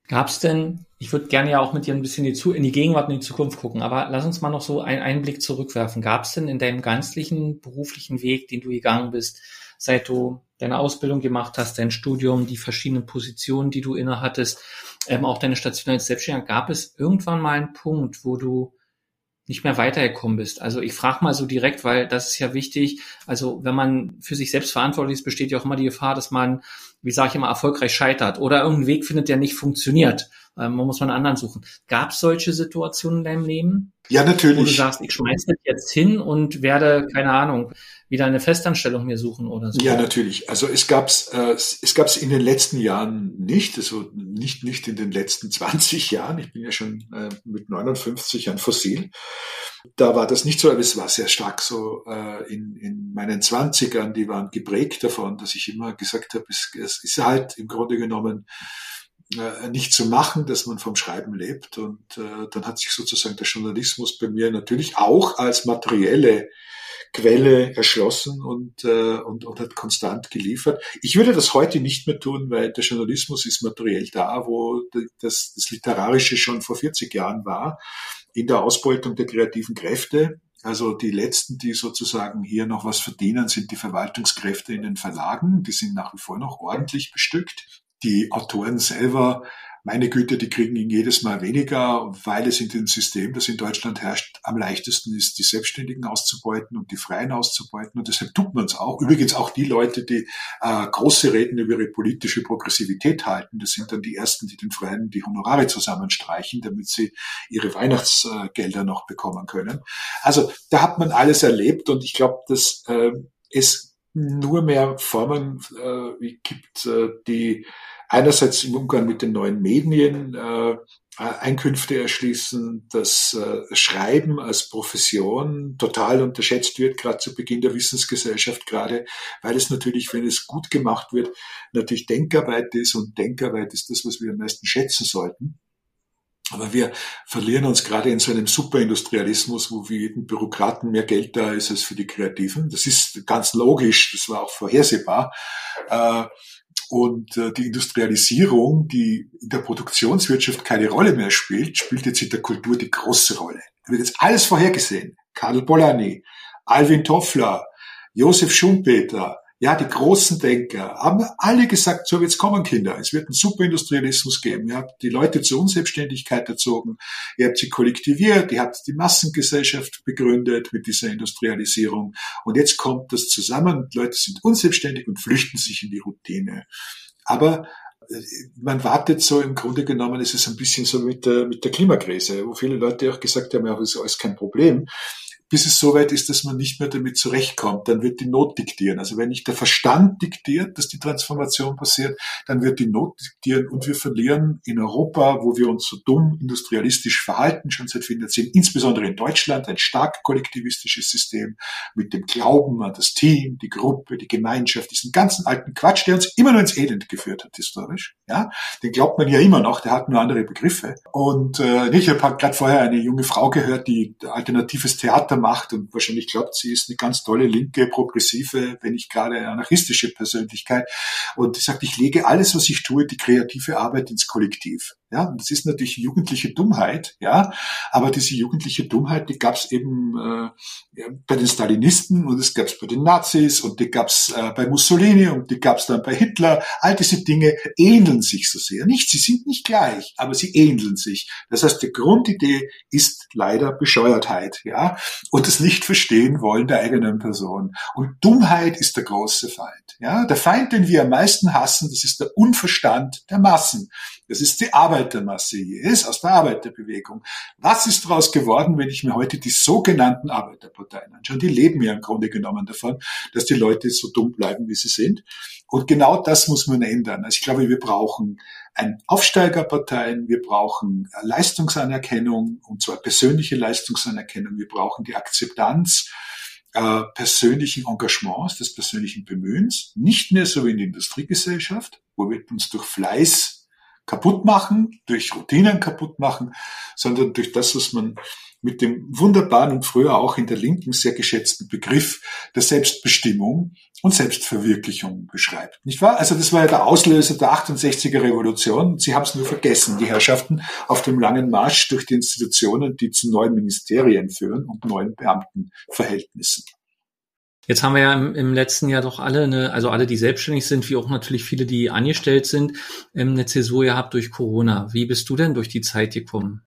Gab es denn, ich würde gerne ja auch mit dir ein bisschen in die, Gegenwart und in die Zukunft gucken, aber lass uns mal noch so einen Einblick zurückwerfen. Gab es denn in deinem ganzlichen beruflichen Weg, den du gegangen bist, seit du deine Ausbildung gemacht hast, dein Studium, die verschiedenen Positionen, die du innehattest, ähm, auch deine Station als gab es irgendwann mal einen Punkt, wo du nicht mehr weitergekommen bist. Also ich frage mal so direkt, weil das ist ja wichtig. Also wenn man für sich selbst verantwortlich ist, besteht ja auch immer die Gefahr, dass man, wie sage ich immer, erfolgreich scheitert oder irgendeinen Weg findet, der nicht funktioniert. Ähm, man muss mal einen anderen suchen. Gab es solche Situationen in deinem Leben? Ja, natürlich. Wo du sagst, ich schmeiße das jetzt hin und werde, keine Ahnung, wieder eine Festanstellung mir suchen oder so. Ja, natürlich. Also es gab's, äh, es gab's in den letzten Jahren nicht, also nicht, nicht in den letzten 20 Jahren. Ich bin ja schon äh, mit 59 ein Fossil. Da war das nicht so, aber es war sehr stark so äh, in, in meinen 20ern, die waren geprägt davon, dass ich immer gesagt habe, es, es ist halt im Grunde genommen äh, nicht zu machen, dass man vom Schreiben lebt. Und äh, dann hat sich sozusagen der Journalismus bei mir natürlich auch als materielle Quelle erschlossen und, äh, und, und hat konstant geliefert. Ich würde das heute nicht mehr tun, weil der Journalismus ist materiell da, wo das, das Literarische schon vor 40 Jahren war, in der Ausbeutung der kreativen Kräfte. Also die letzten, die sozusagen hier noch was verdienen, sind die Verwaltungskräfte in den Verlagen. Die sind nach wie vor noch ordentlich bestückt. Die Autoren selber meine Güte, die kriegen ihn jedes Mal weniger, weil es in dem System, das in Deutschland herrscht, am leichtesten ist, die Selbstständigen auszubeuten und die Freien auszubeuten. Und deshalb tut man es auch. Übrigens auch die Leute, die äh, große Reden über ihre politische Progressivität halten, das sind dann die Ersten, die den Freien die Honorare zusammenstreichen, damit sie ihre Weihnachtsgelder noch bekommen können. Also da hat man alles erlebt und ich glaube, dass äh, es nur mehr Formen äh, gibt, äh, die einerseits im Umgang mit den neuen Medien äh, Einkünfte erschließen, das äh, Schreiben als Profession total unterschätzt wird, gerade zu Beginn der Wissensgesellschaft, gerade weil es natürlich, wenn es gut gemacht wird, natürlich Denkarbeit ist und Denkarbeit ist das, was wir am meisten schätzen sollten. Aber wir verlieren uns gerade in so einem Superindustrialismus, wo für jeden Bürokraten mehr Geld da ist als für die Kreativen. Das ist ganz logisch, das war auch vorhersehbar. Äh, und äh, die Industrialisierung, die in der Produktionswirtschaft keine Rolle mehr spielt, spielt jetzt in der Kultur die große Rolle. Da wird jetzt alles vorhergesehen. Karl Polanyi, Alvin Toffler, Josef Schumpeter, ja, die großen Denker haben alle gesagt, so wird's kommen, Kinder. Es wird einen Superindustrialismus geben. Ihr habt die Leute zur Unselbstständigkeit erzogen. Ihr habt sie kollektiviert. Ihr habt die Massengesellschaft begründet mit dieser Industrialisierung. Und jetzt kommt das zusammen. Leute sind unselbstständig und flüchten sich in die Routine. Aber äh, man wartet so im Grunde genommen, es ist ein bisschen so mit der, mit der Klimakrise, wo viele Leute auch gesagt haben, ja, das ist alles kein Problem bis es so weit ist, dass man nicht mehr damit zurechtkommt. Dann wird die Not diktieren. Also wenn nicht der Verstand diktiert, dass die Transformation passiert, dann wird die Not diktieren und wir verlieren in Europa, wo wir uns so dumm industrialistisch verhalten, schon seit vielen Jahrzehnten, insbesondere in Deutschland, ein stark kollektivistisches System mit dem Glauben an das Team, die Gruppe, die Gemeinschaft, diesen ganzen alten Quatsch, der uns immer nur ins Elend geführt hat, historisch. Ja, den glaubt man ja immer noch, der hat nur andere Begriffe. Und äh, ich habe gerade vorher eine junge Frau gehört, die alternatives Theater macht und wahrscheinlich glaubt, sie ist eine ganz tolle linke, progressive, wenn nicht gerade anarchistische Persönlichkeit. Und sie sagt, ich lege alles, was ich tue, die kreative Arbeit ins Kollektiv. Ja, das ist natürlich jugendliche Dummheit, ja, aber diese jugendliche Dummheit, die gab es eben äh, bei den Stalinisten und es gab es bei den Nazis und die gab es äh, bei Mussolini und die gab es dann bei Hitler. All diese Dinge ähneln sich so sehr. Nicht, sie sind nicht gleich, aber sie ähneln sich. Das heißt, die Grundidee ist leider Bescheuertheit, ja, und das Nicht-Verstehen wollen der eigenen Person. Und Dummheit ist der große Feind, ja. Der Feind, den wir am meisten hassen, das ist der Unverstand der Massen. Das ist die Arbeitermasse ist aus der Arbeiterbewegung. Was ist daraus geworden, wenn ich mir heute die sogenannten Arbeiterparteien anschaue? Die leben ja im Grunde genommen davon, dass die Leute so dumm bleiben, wie sie sind. Und genau das muss man ändern. Also ich glaube, wir brauchen ein Aufsteigerparteien, wir brauchen Leistungsanerkennung, und zwar persönliche Leistungsanerkennung, wir brauchen die Akzeptanz äh, persönlichen Engagements, des persönlichen Bemühens, nicht mehr so wie in der Industriegesellschaft, wo wir uns durch Fleiß kaputt machen, durch Routinen kaputt machen, sondern durch das, was man mit dem wunderbaren und früher auch in der Linken sehr geschätzten Begriff der Selbstbestimmung und Selbstverwirklichung beschreibt. Nicht wahr? Also das war ja der Auslöser der 68er Revolution. Sie haben es nur vergessen, die Herrschaften auf dem langen Marsch durch die Institutionen, die zu neuen Ministerien führen und neuen Beamtenverhältnissen. Jetzt haben wir ja im, im, letzten Jahr doch alle, eine, also alle, die selbstständig sind, wie auch natürlich viele, die angestellt sind, ähm, eine Zäsur gehabt durch Corona. Wie bist du denn durch die Zeit gekommen?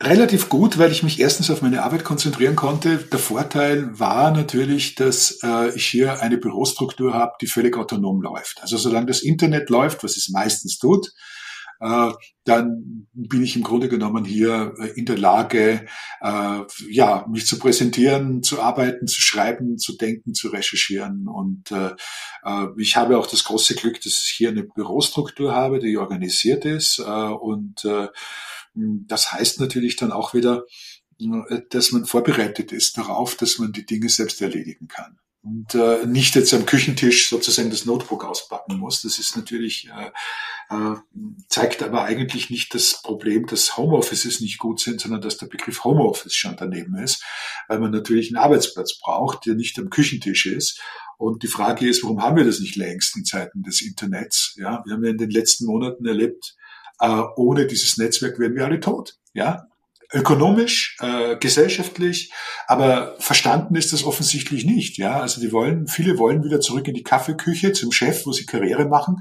Relativ gut, weil ich mich erstens auf meine Arbeit konzentrieren konnte. Der Vorteil war natürlich, dass äh, ich hier eine Bürostruktur habe, die völlig autonom läuft. Also solange das Internet läuft, was es meistens tut, dann bin ich im Grunde genommen hier äh, in der Lage, äh, ja, mich zu präsentieren, zu arbeiten, zu schreiben, zu denken, zu recherchieren. Und äh, äh ich habe auch das große Glück, dass ich hier eine Bürostruktur habe, die organisiert ist äh, und äh, das heißt natürlich dann auch wieder, äh, dass man vorbereitet ist darauf, dass man die Dinge selbst erledigen kann und äh, nicht jetzt am Küchentisch sozusagen das Notebook auspacken muss. Das ist natürlich äh, äh, zeigt aber eigentlich nicht das Problem, dass Homeoffices nicht gut sind, sondern dass der Begriff Homeoffice schon daneben ist, weil man natürlich einen Arbeitsplatz braucht, der nicht am Küchentisch ist. Und die Frage ist, warum haben wir das nicht längst in Zeiten des Internets? Ja, wir haben ja in den letzten Monaten erlebt, äh, ohne dieses Netzwerk wären wir alle tot. Ja, ökonomisch, äh, gesellschaftlich, aber verstanden ist das offensichtlich nicht. Ja, also die wollen, viele wollen wieder zurück in die Kaffeeküche zum Chef, wo sie Karriere machen,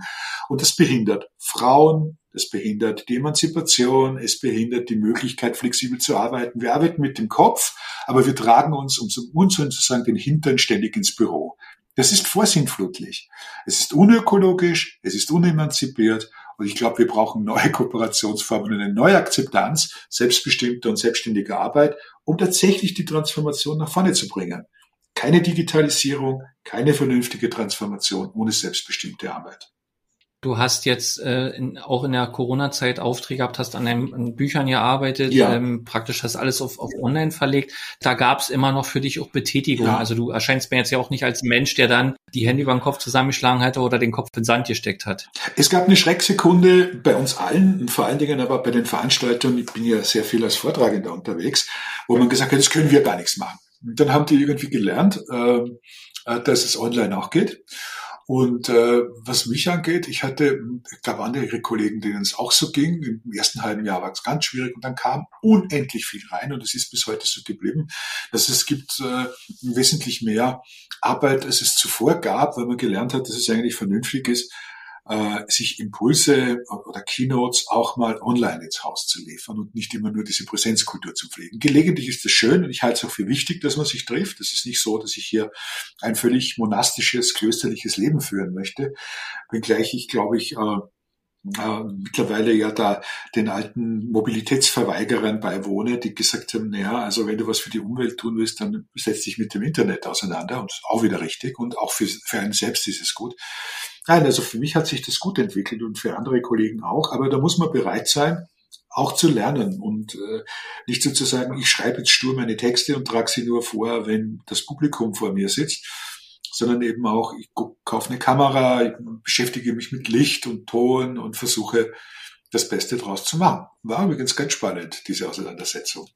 und das behindert Frauen, das behindert die Emanzipation, es behindert die Möglichkeit, flexibel zu arbeiten. Wir arbeiten mit dem Kopf, aber wir tragen uns, um uns sozusagen den Hintern ständig ins Büro. Das ist vorsinnflutlich. Es ist unökologisch, es ist unemanzipiert und ich glaube, wir brauchen neue Kooperationsformen und eine neue Akzeptanz selbstbestimmter und selbstständiger Arbeit, um tatsächlich die Transformation nach vorne zu bringen. Keine Digitalisierung, keine vernünftige Transformation ohne selbstbestimmte Arbeit. Du hast jetzt äh, in, auch in der Corona-Zeit Aufträge gehabt, hast an, deinem, an Büchern gearbeitet, ja. ähm, praktisch hast alles auf, auf online verlegt. Da gab es immer noch für dich auch Betätigung. Ja. Also du erscheinst mir jetzt ja auch nicht als Mensch, der dann die Hände über den Kopf zusammengeschlagen hatte oder den Kopf in den Sand gesteckt hat. Es gab eine Schrecksekunde bei uns allen vor allen Dingen aber bei den Veranstaltungen, ich bin ja sehr viel als Vortragender unterwegs, wo man gesagt hat, das können wir gar nichts machen. Und dann haben die irgendwie gelernt, ähm, äh, dass es online auch geht. Und äh, was mich angeht, ich hatte, ich glaube, andere Kollegen, denen es auch so ging. Im ersten halben Jahr war es ganz schwierig und dann kam unendlich viel rein und es ist bis heute so geblieben, dass es gibt äh, wesentlich mehr Arbeit, als es zuvor gab, weil man gelernt hat, dass es eigentlich vernünftig ist, äh, sich Impulse oder Keynotes auch mal online ins Haus zu liefern und nicht immer nur diese Präsenzkultur zu pflegen. Gelegentlich ist das schön und ich halte es auch für wichtig, dass man sich trifft. Es ist nicht so, dass ich hier ein völlig monastisches, klösterliches Leben führen möchte, wenngleich ich, glaube ich, äh, äh, mittlerweile ja da den alten Mobilitätsverweigerern beiwohne, die gesagt haben, naja, also wenn du was für die Umwelt tun willst, dann setz dich mit dem Internet auseinander und auch wieder richtig und auch für, für einen selbst ist es gut. Nein, also für mich hat sich das gut entwickelt und für andere Kollegen auch, aber da muss man bereit sein, auch zu lernen und äh, nicht sozusagen, ich schreibe jetzt stur meine Texte und trage sie nur vor, wenn das Publikum vor mir sitzt, sondern eben auch, ich kaufe eine Kamera, ich beschäftige mich mit Licht und Ton und versuche das Beste draus zu machen. War übrigens ganz spannend, diese Auseinandersetzung.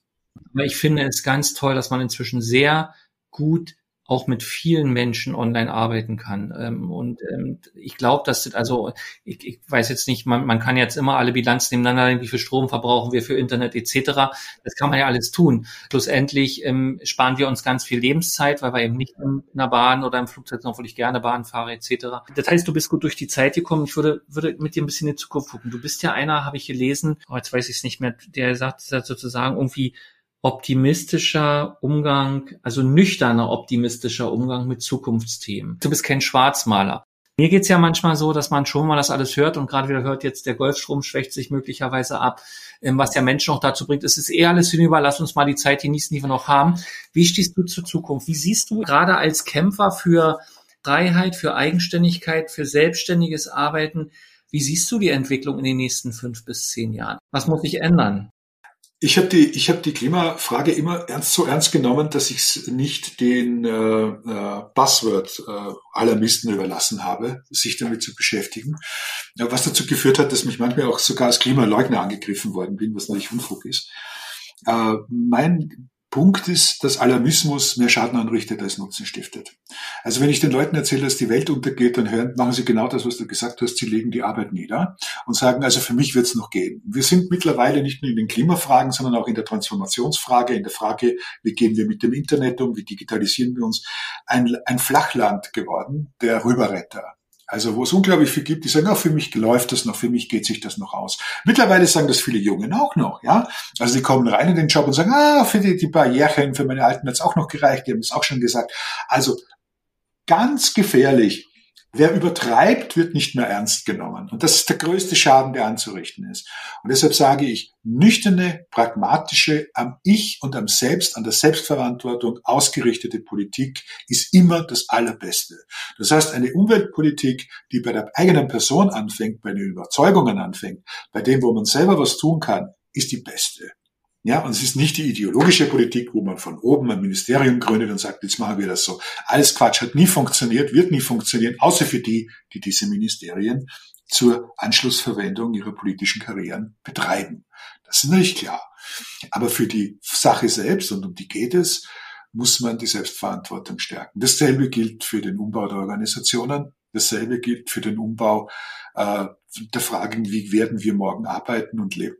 Ich finde es ganz toll, dass man inzwischen sehr gut auch mit vielen Menschen online arbeiten kann. Ähm, und ähm, ich glaube, dass also ich, ich weiß jetzt nicht, man, man kann jetzt immer alle Bilanzen nebeneinander legen, wie viel Strom verbrauchen wir für Internet etc. Das kann man ja alles tun. Schlussendlich ähm, sparen wir uns ganz viel Lebenszeit, weil wir eben nicht in einer Bahn oder im Flugzeug, obwohl ich gerne Bahn fahre etc. Das heißt, du bist gut durch die Zeit gekommen. Ich würde, würde mit dir ein bisschen in die Zukunft gucken. Du bist ja einer, habe ich gelesen, oh, jetzt weiß ich es nicht mehr, der sagt sozusagen irgendwie, optimistischer Umgang, also nüchterner optimistischer Umgang mit Zukunftsthemen. Du bist kein Schwarzmaler. Mir geht's ja manchmal so, dass man schon mal das alles hört und gerade wieder hört jetzt, der Golfstrom schwächt sich möglicherweise ab, ähm, was ja Menschen auch dazu bringt. Es ist eher alles hinüber, lass uns mal die Zeit genießen, die wir noch haben. Wie stehst du zur Zukunft? Wie siehst du gerade als Kämpfer für Freiheit, für Eigenständigkeit, für selbstständiges Arbeiten, wie siehst du die Entwicklung in den nächsten fünf bis zehn Jahren? Was muss sich ändern? Ich habe die, ich hab die Klimafrage immer ernst so ernst genommen, dass ich es nicht den äh, äh, Buzzword äh, überlassen habe, sich damit zu beschäftigen. Was dazu geführt hat, dass mich manchmal auch sogar als Klimaleugner angegriffen worden bin, was natürlich Unfug ist. Äh, mein Punkt ist, dass Alarmismus mehr Schaden anrichtet als Nutzen stiftet. Also wenn ich den Leuten erzähle, dass die Welt untergeht, dann hören, machen sie genau das, was du gesagt hast. Sie legen die Arbeit nieder und sagen, also für mich wird es noch gehen. Wir sind mittlerweile nicht nur in den Klimafragen, sondern auch in der Transformationsfrage, in der Frage, wie gehen wir mit dem Internet um, wie digitalisieren wir uns, ein, ein Flachland geworden, der Rüberretter. Also wo es unglaublich viel gibt, die sagen, auch für mich läuft das noch, für mich geht sich das noch aus. Mittlerweile sagen das viele Jungen auch noch, ja. Also die kommen rein in den Job und sagen, ah, für die, die Barrieren, für meine Alten hat es auch noch gereicht, die haben es auch schon gesagt. Also ganz gefährlich, Wer übertreibt, wird nicht mehr ernst genommen. Und das ist der größte Schaden, der anzurichten ist. Und deshalb sage ich, nüchterne, pragmatische, am Ich und am Selbst, an der Selbstverantwortung ausgerichtete Politik ist immer das Allerbeste. Das heißt, eine Umweltpolitik, die bei der eigenen Person anfängt, bei den Überzeugungen anfängt, bei dem, wo man selber was tun kann, ist die beste. Ja, und es ist nicht die ideologische Politik, wo man von oben ein Ministerium gründet und sagt, jetzt machen wir das so. Alles Quatsch hat nie funktioniert, wird nie funktionieren, außer für die, die diese Ministerien zur Anschlussverwendung ihrer politischen Karrieren betreiben. Das ist natürlich klar. Aber für die Sache selbst, und um die geht es, muss man die Selbstverantwortung stärken. Dasselbe gilt für den Umbau der Organisationen. Dasselbe gilt für den Umbau äh, der Fragen, wie werden wir morgen arbeiten und leben.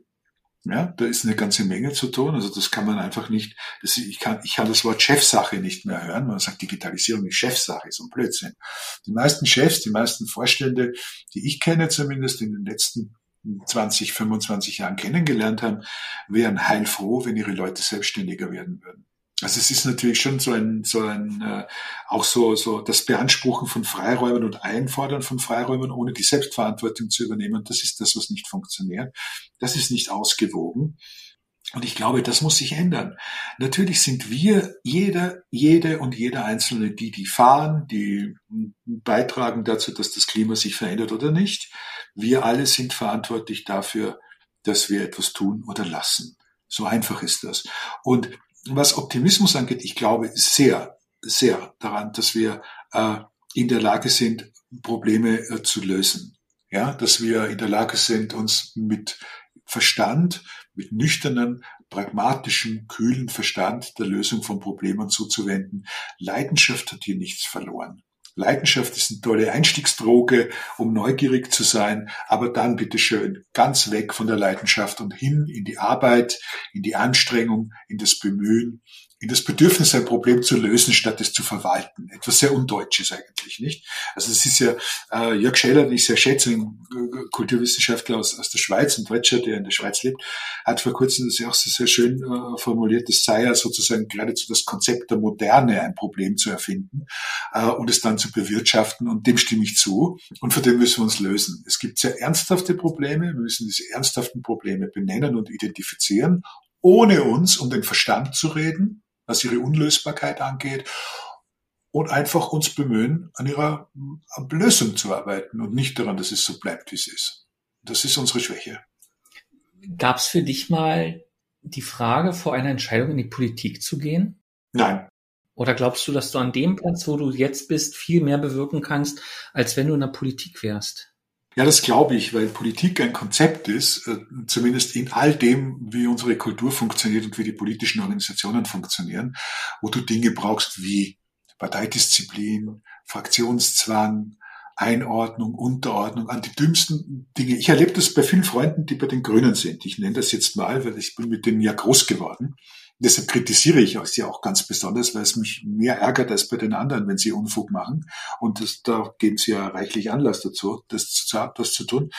Ja, da ist eine ganze Menge zu tun. Also das kann man einfach nicht, das, ich, kann, ich kann das Wort Chefsache nicht mehr hören. Man sagt, Digitalisierung ist Chefsache, so ein Blödsinn. Die meisten Chefs, die meisten Vorstände, die ich kenne zumindest in den letzten 20, 25 Jahren kennengelernt haben, wären heilfroh, wenn ihre Leute selbstständiger werden würden. Also es ist natürlich schon so ein, so ein äh, auch so, so das Beanspruchen von Freiräumen und Einfordern von Freiräumen, ohne die Selbstverantwortung zu übernehmen. Das ist das, was nicht funktioniert. Das ist nicht ausgewogen. Und ich glaube, das muss sich ändern. Natürlich sind wir, jeder, jede und jeder Einzelne, die, die fahren, die beitragen dazu, dass das Klima sich verändert oder nicht. Wir alle sind verantwortlich dafür, dass wir etwas tun oder lassen. So einfach ist das. Und was Optimismus angeht, ich glaube sehr, sehr daran, dass wir äh, in der Lage sind, Probleme äh, zu lösen. Ja, dass wir in der Lage sind, uns mit Verstand, mit nüchternen, pragmatischen, kühlen Verstand der Lösung von Problemen zuzuwenden. Leidenschaft hat hier nichts verloren. Leidenschaft ist eine tolle Einstiegsdroge, um neugierig zu sein, aber dann bitteschön ganz weg von der Leidenschaft und hin in die Arbeit, in die Anstrengung, in das Bemühen, in das Bedürfnis, ein Problem zu lösen, statt es zu verwalten. Etwas sehr Undeutsches eigentlich, nicht? Also das ist ja äh, Jörg Scheller, den ich sehr schätze, ein Kulturwissenschaftler aus, aus der Schweiz, ein Deutscher, der in der Schweiz lebt, hat vor kurzem das ja auch sehr, sehr schön äh, formuliert, es sei ja sozusagen geradezu das Konzept der Moderne, ein Problem zu erfinden äh, und es dann zu bewirtschaften und dem stimme ich zu und von dem müssen wir uns lösen. Es gibt sehr ernsthafte Probleme, wir müssen diese ernsthaften Probleme benennen und identifizieren ohne uns um den Verstand zu reden, was ihre Unlösbarkeit angeht und einfach uns bemühen, an ihrer Lösung zu arbeiten und nicht daran, dass es so bleibt, wie es ist. Das ist unsere Schwäche. Gab es für dich mal die Frage, vor einer Entscheidung in die Politik zu gehen? Nein. Oder glaubst du, dass du an dem Platz, wo du jetzt bist, viel mehr bewirken kannst, als wenn du in der Politik wärst? Ja, das glaube ich, weil Politik ein Konzept ist, äh, zumindest in all dem, wie unsere Kultur funktioniert und wie die politischen Organisationen funktionieren, wo du Dinge brauchst wie Parteidisziplin, Fraktionszwang, Einordnung, Unterordnung, an die dümmsten Dinge. Ich erlebe das bei vielen Freunden, die bei den Grünen sind. Ich nenne das jetzt mal, weil ich bin mit denen ja groß geworden. Deshalb kritisiere ich sie auch ganz besonders, weil es mich mehr ärgert als bei den anderen, wenn sie Unfug machen. Und das, da geben sie ja reichlich Anlass dazu, das zu, das zu tun.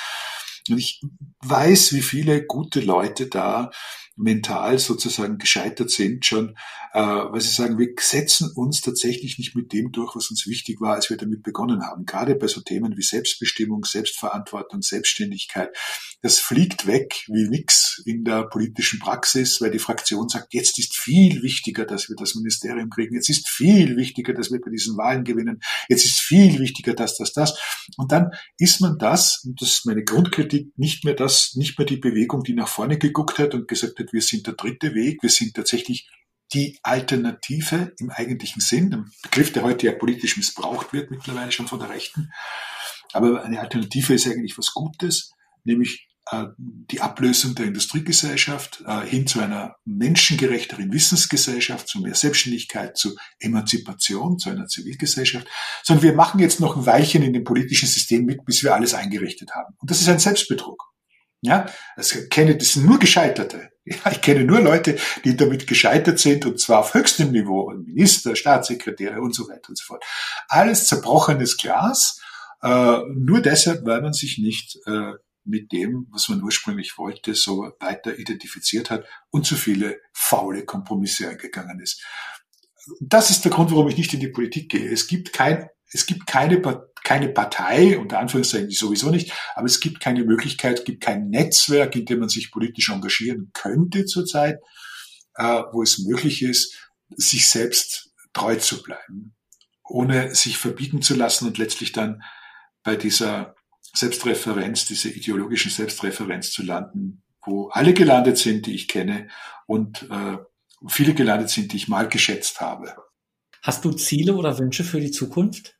Und ich weiß, wie viele gute Leute da mental sozusagen gescheitert sind schon, äh, weil sie sagen, wir setzen uns tatsächlich nicht mit dem durch, was uns wichtig war, als wir damit begonnen haben. Gerade bei so Themen wie Selbstbestimmung, Selbstverantwortung, Selbstständigkeit. Das fliegt weg wie nix in der politischen Praxis, weil die Fraktion sagt, jetzt ist viel wichtiger, dass wir das Ministerium kriegen, jetzt ist viel wichtiger, dass wir bei diesen Wahlen gewinnen, jetzt ist viel wichtiger, dass das, das. Und dann ist man das, und das ist meine Grundkritik, nicht mehr das, nicht mehr die Bewegung, die nach vorne geguckt hat und gesagt hat, wir sind der dritte Weg, wir sind tatsächlich die Alternative im eigentlichen Sinn, ein Begriff, der heute ja politisch missbraucht wird, mittlerweile schon von der Rechten. Aber eine Alternative ist eigentlich was Gutes, nämlich die Ablösung der Industriegesellschaft äh, hin zu einer menschengerechteren Wissensgesellschaft, zu mehr Selbstständigkeit, zu Emanzipation, zu einer Zivilgesellschaft, sondern wir machen jetzt noch ein Weilchen in dem politischen System mit, bis wir alles eingerichtet haben. Und das ist ein Selbstbetrug. Ja, also ich kenne, das sind nur Gescheiterte. Ja, ich kenne nur Leute, die damit gescheitert sind und zwar auf höchstem Niveau, Minister, Staatssekretäre und so weiter und so fort. Alles zerbrochenes Glas, äh, nur deshalb, weil man sich nicht äh, mit dem, was man ursprünglich wollte, so weiter identifiziert hat und zu viele faule Kompromisse eingegangen ist. Das ist der Grund, warum ich nicht in die Politik gehe. Es gibt kein, es gibt keine keine Partei, unter Anführungszeichen sowieso nicht, aber es gibt keine Möglichkeit, gibt kein Netzwerk, in dem man sich politisch engagieren könnte zurzeit, äh, wo es möglich ist, sich selbst treu zu bleiben, ohne sich verbieten zu lassen und letztlich dann bei dieser Selbstreferenz, dieser ideologischen Selbstreferenz zu landen, wo alle gelandet sind, die ich kenne und äh, viele gelandet sind, die ich mal geschätzt habe. Hast du Ziele oder Wünsche für die Zukunft?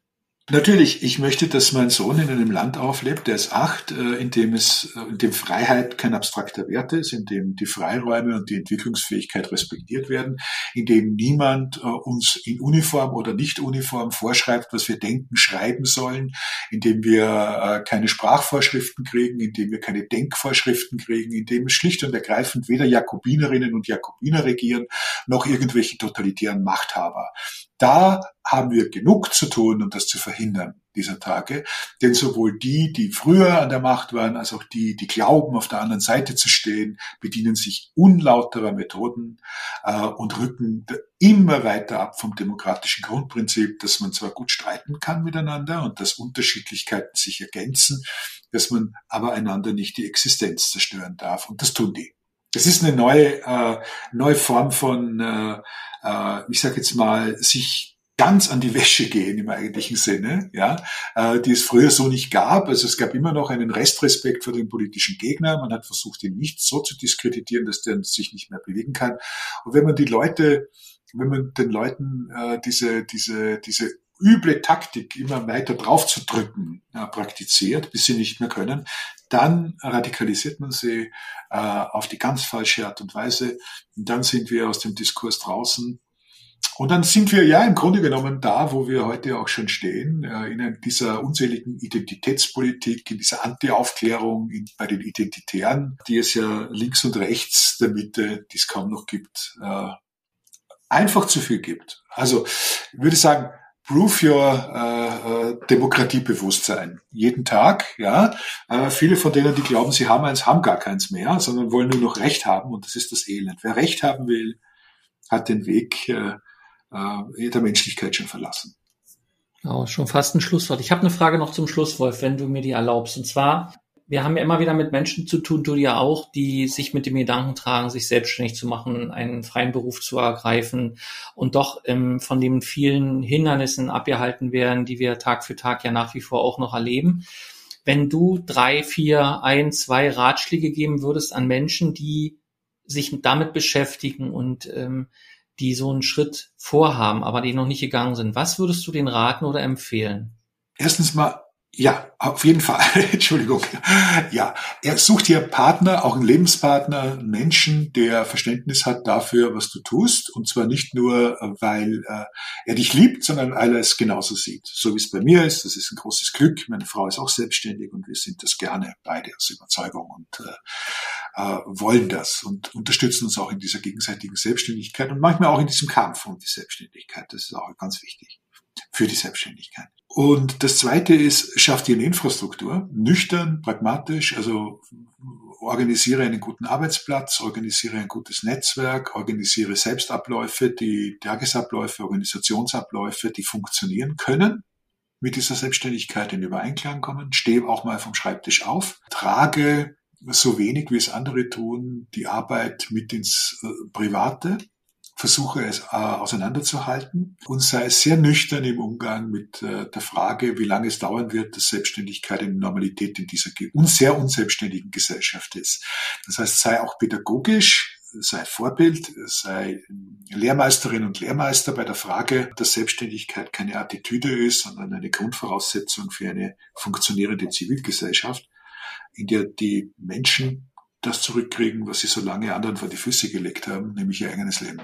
Natürlich, ich möchte, dass mein Sohn in einem Land auflebt, der ist acht, äh, in dem es, äh, in dem Freiheit kein abstrakter Wert ist, in dem die Freiräume und die Entwicklungsfähigkeit respektiert werden, in dem niemand äh, uns in Uniform oder nicht Uniform vorschreibt, was wir denken, schreiben sollen, in dem wir keine Sprachvorschriften kriegen, in dem wir keine Denkvorschriften kriegen, in dem schlicht und ergreifend weder Jakobinerinnen und Jakobiner regieren, noch irgendwelche totalitären Machthaber. Da haben wir genug zu tun, um das zu verhindern dieser Tage. Denn sowohl die, die früher an der Macht waren, als auch die, die glauben, auf der anderen Seite zu stehen, bedienen sich unlauterer Methoden äh, und rücken immer weiter ab vom demokratischen Grundprinzip, dass man zwar gut streiten kann miteinander und dass Unterschiedlichkeiten sich ergänzen, dass man aber einander nicht die Existenz zerstören darf. Und das tun die. Das ist eine neue, äh, neue Form von, äh, äh, ich sage jetzt mal, sich ganz an die Wäsche gehen im eigentlichen Sinne, ja, äh, die es früher so nicht gab. Also es gab immer noch einen Restrespekt vor den politischen Gegnern. Man hat versucht, ihn nicht so zu diskreditieren, dass der sich nicht mehr bewegen kann. Und wenn man die Leute, wenn man den Leuten äh, diese, diese, diese üble Taktik immer weiter draufzudrücken äh, praktiziert, bis sie nicht mehr können, dann radikalisiert man sie äh, auf die ganz falsche Art und Weise. Und dann sind wir aus dem Diskurs draußen. Und dann sind wir ja im Grunde genommen da, wo wir heute auch schon stehen, äh, in dieser unseligen Identitätspolitik, in dieser Anti-Aufklärung bei den Identitären, die es ja links und rechts der Mitte, die es kaum noch gibt, äh, einfach zu viel gibt. Also ich würde sagen, Prove Your äh, äh, Demokratiebewusstsein jeden Tag. Ja, äh, viele von denen, die glauben, sie haben eins, haben gar keins mehr, sondern wollen nur noch Recht haben und das ist das Elend. Wer Recht haben will, hat den Weg äh, äh, der Menschlichkeit schon verlassen. Genau, schon fast ein Schlusswort. Ich habe eine Frage noch zum Schluss, Wolf, wenn du mir die erlaubst. Und zwar, wir haben ja immer wieder mit Menschen zu tun, du ja auch, die sich mit dem Gedanken tragen, sich selbstständig zu machen, einen freien Beruf zu ergreifen und doch ähm, von den vielen Hindernissen abgehalten werden, die wir Tag für Tag ja nach wie vor auch noch erleben. Wenn du drei, vier, ein, zwei Ratschläge geben würdest an Menschen, die sich damit beschäftigen und ähm, die so einen Schritt vorhaben, aber die noch nicht gegangen sind, was würdest du denen raten oder empfehlen? Erstens mal ja, auf jeden Fall. Entschuldigung. Ja, er sucht hier Partner, auch einen Lebenspartner, Menschen, der Verständnis hat dafür, was du tust. Und zwar nicht nur, weil äh, er dich liebt, sondern weil er es genauso sieht. So wie es bei mir ist. Das ist ein großes Glück. Meine Frau ist auch selbstständig und wir sind das gerne beide aus Überzeugung und äh, äh, wollen das und unterstützen uns auch in dieser gegenseitigen Selbstständigkeit und manchmal auch in diesem Kampf um die Selbstständigkeit. Das ist auch ganz wichtig für die Selbstständigkeit. Und das zweite ist, schafft dir eine Infrastruktur, nüchtern, pragmatisch, also organisiere einen guten Arbeitsplatz, organisiere ein gutes Netzwerk, organisiere Selbstabläufe, die Tagesabläufe, Organisationsabläufe, die funktionieren können, mit dieser Selbstständigkeit in Übereinklang kommen, stehe auch mal vom Schreibtisch auf, trage so wenig wie es andere tun, die Arbeit mit ins äh, Private, versuche es äh, auseinanderzuhalten und sei sehr nüchtern im Umgang mit äh, der Frage, wie lange es dauern wird, dass Selbstständigkeit eine Normalität in dieser un sehr unselbstständigen Gesellschaft ist. Das heißt, sei auch pädagogisch, sei Vorbild, sei Lehrmeisterin und Lehrmeister bei der Frage, dass Selbstständigkeit keine Attitüde ist, sondern eine Grundvoraussetzung für eine funktionierende Zivilgesellschaft, in der die Menschen das zurückkriegen, was sie so lange anderen vor die Füße gelegt haben, nämlich ihr eigenes Leben.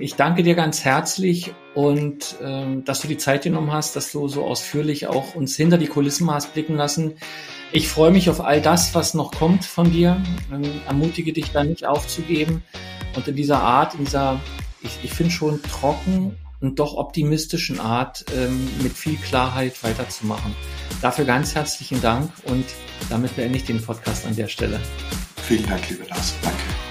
Ich danke dir ganz herzlich und ähm, dass du die Zeit genommen hast, dass du so ausführlich auch uns hinter die Kulissen hast blicken lassen. Ich freue mich auf all das, was noch kommt von dir. Ähm, ermutige dich da nicht aufzugeben und in dieser Art, in dieser, ich, ich finde schon trocken und doch optimistischen Art ähm, mit viel Klarheit weiterzumachen. Dafür ganz herzlichen Dank und damit beende ich den Podcast an der Stelle. Vielen Dank, lieber Lars. Danke.